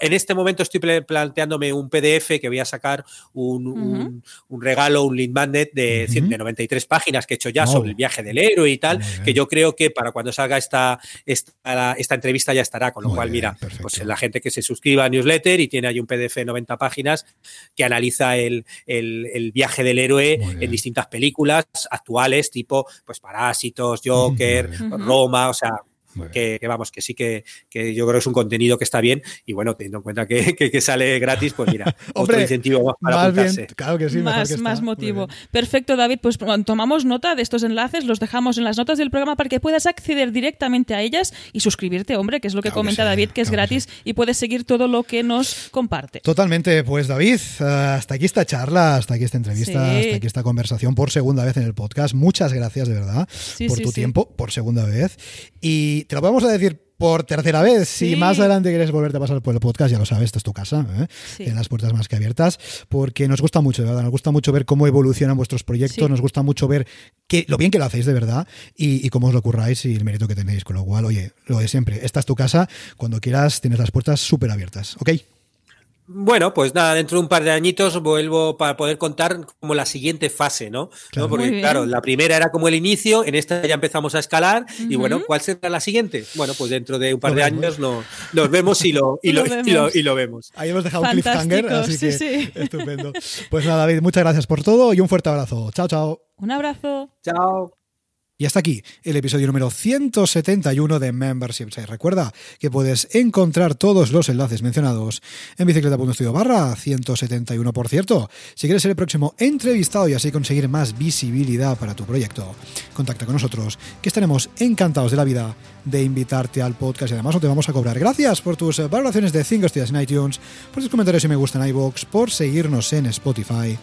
Speaker 3: en este momento estoy planteándome un PDF que voy a sacar un, regalo, un lead magnet de, 93 páginas que he hecho ya sobre el viaje del héroe y tal, que yo creo que para cuando salga esta, esta, esta entrevista ya estará. Con lo cual, mira, pues la gente que se suscriba a newsletter y tiene ahí un PDF de 90 páginas que analiza el, viaje del héroe en distintas películas actuales, tipo pues Parásitos, Joker, Roma, o sea, que, vamos, que sí que, que, yo creo que es un contenido que está bien y bueno, teniendo en cuenta que, *laughs* que, sale gratis, pues mira, *laughs* otro incentivo para más apuntarse.
Speaker 1: claro que sí,
Speaker 2: más, más motivo. Perfecto, David, pues tomamos nota de estos enlaces, los dejamos en las notas del programa para que puedas acceder directamente a ellas y suscribirte, hombre, que es lo que comenta David, que es gratis y puedes seguir todo lo que nos comparte.
Speaker 1: Totalmente, pues David, eh, hasta aquí esta charla, hasta aquí esta entrevista, hasta aquí esta conversación por segunda vez en el podcast. Muchas gracias de verdad por tu tiempo, por segunda vez. Y te lo vamos a decir por tercera vez. Si más adelante quieres volverte a pasar por el podcast, ya lo sabes, esta es tu casa, ¿eh? en las puertas más que abiertas, porque nos gusta mucho, de verdad, nos gusta mucho ver cómo evolucionan vuestros proyectos, nos gusta mucho ver que, lo bien que lo hacéis de verdad y, cómo os lo curráis y el mérito que tenéis. Con lo cual, oye, lo de siempre, esta es tu casa, cuando quieras tienes las puertas súper abiertas, ¿ok?
Speaker 3: Bueno, pues nada, dentro de un par de añitos vuelvo para poder contar como la siguiente fase, ¿no? Porque claro, la primera era como el inicio, en esta ya empezamos a escalar y bueno, ¿cuál será la siguiente? Bueno, pues dentro de un par de años no, nos vemos y lo, y, lo, *laughs* y, lo, vemos.
Speaker 1: Ahí hemos dejado un cliffhanger, así que *laughs* estupendo. Pues nada, David, muchas gracias por todo y un fuerte abrazo. Chao, chao.
Speaker 2: Un abrazo.
Speaker 3: Chao.
Speaker 1: Y hasta aquí el episodio número 171 de Membership Site. Recuerda que puedes encontrar todos los enlaces mencionados en bicicleta.studio barra 171. Por cierto, si quieres ser el próximo entrevistado y así conseguir más visibilidad para tu proyecto, contacta con nosotros, que estaremos encantados de la vida de invitarte al podcast y además no te vamos a cobrar. Gracias por tus valoraciones de 5 estrellas en iTunes, por tus comentarios y me gusta en iVoox, por seguirnos en Spotify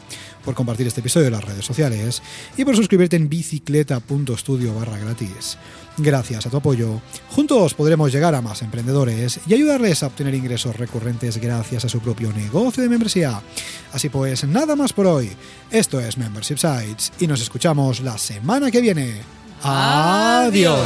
Speaker 1: por compartir este episodio en las redes sociales y por suscribirte en bicicleta.studio barra gratis. Gracias a tu apoyo, juntos podremos llegar a más emprendedores y ayudarles a obtener ingresos recurrentes gracias a su propio negocio de membresía. Así pues, nada más por hoy. Esto es Membership Sites y nos escuchamos la semana que viene. Adiós.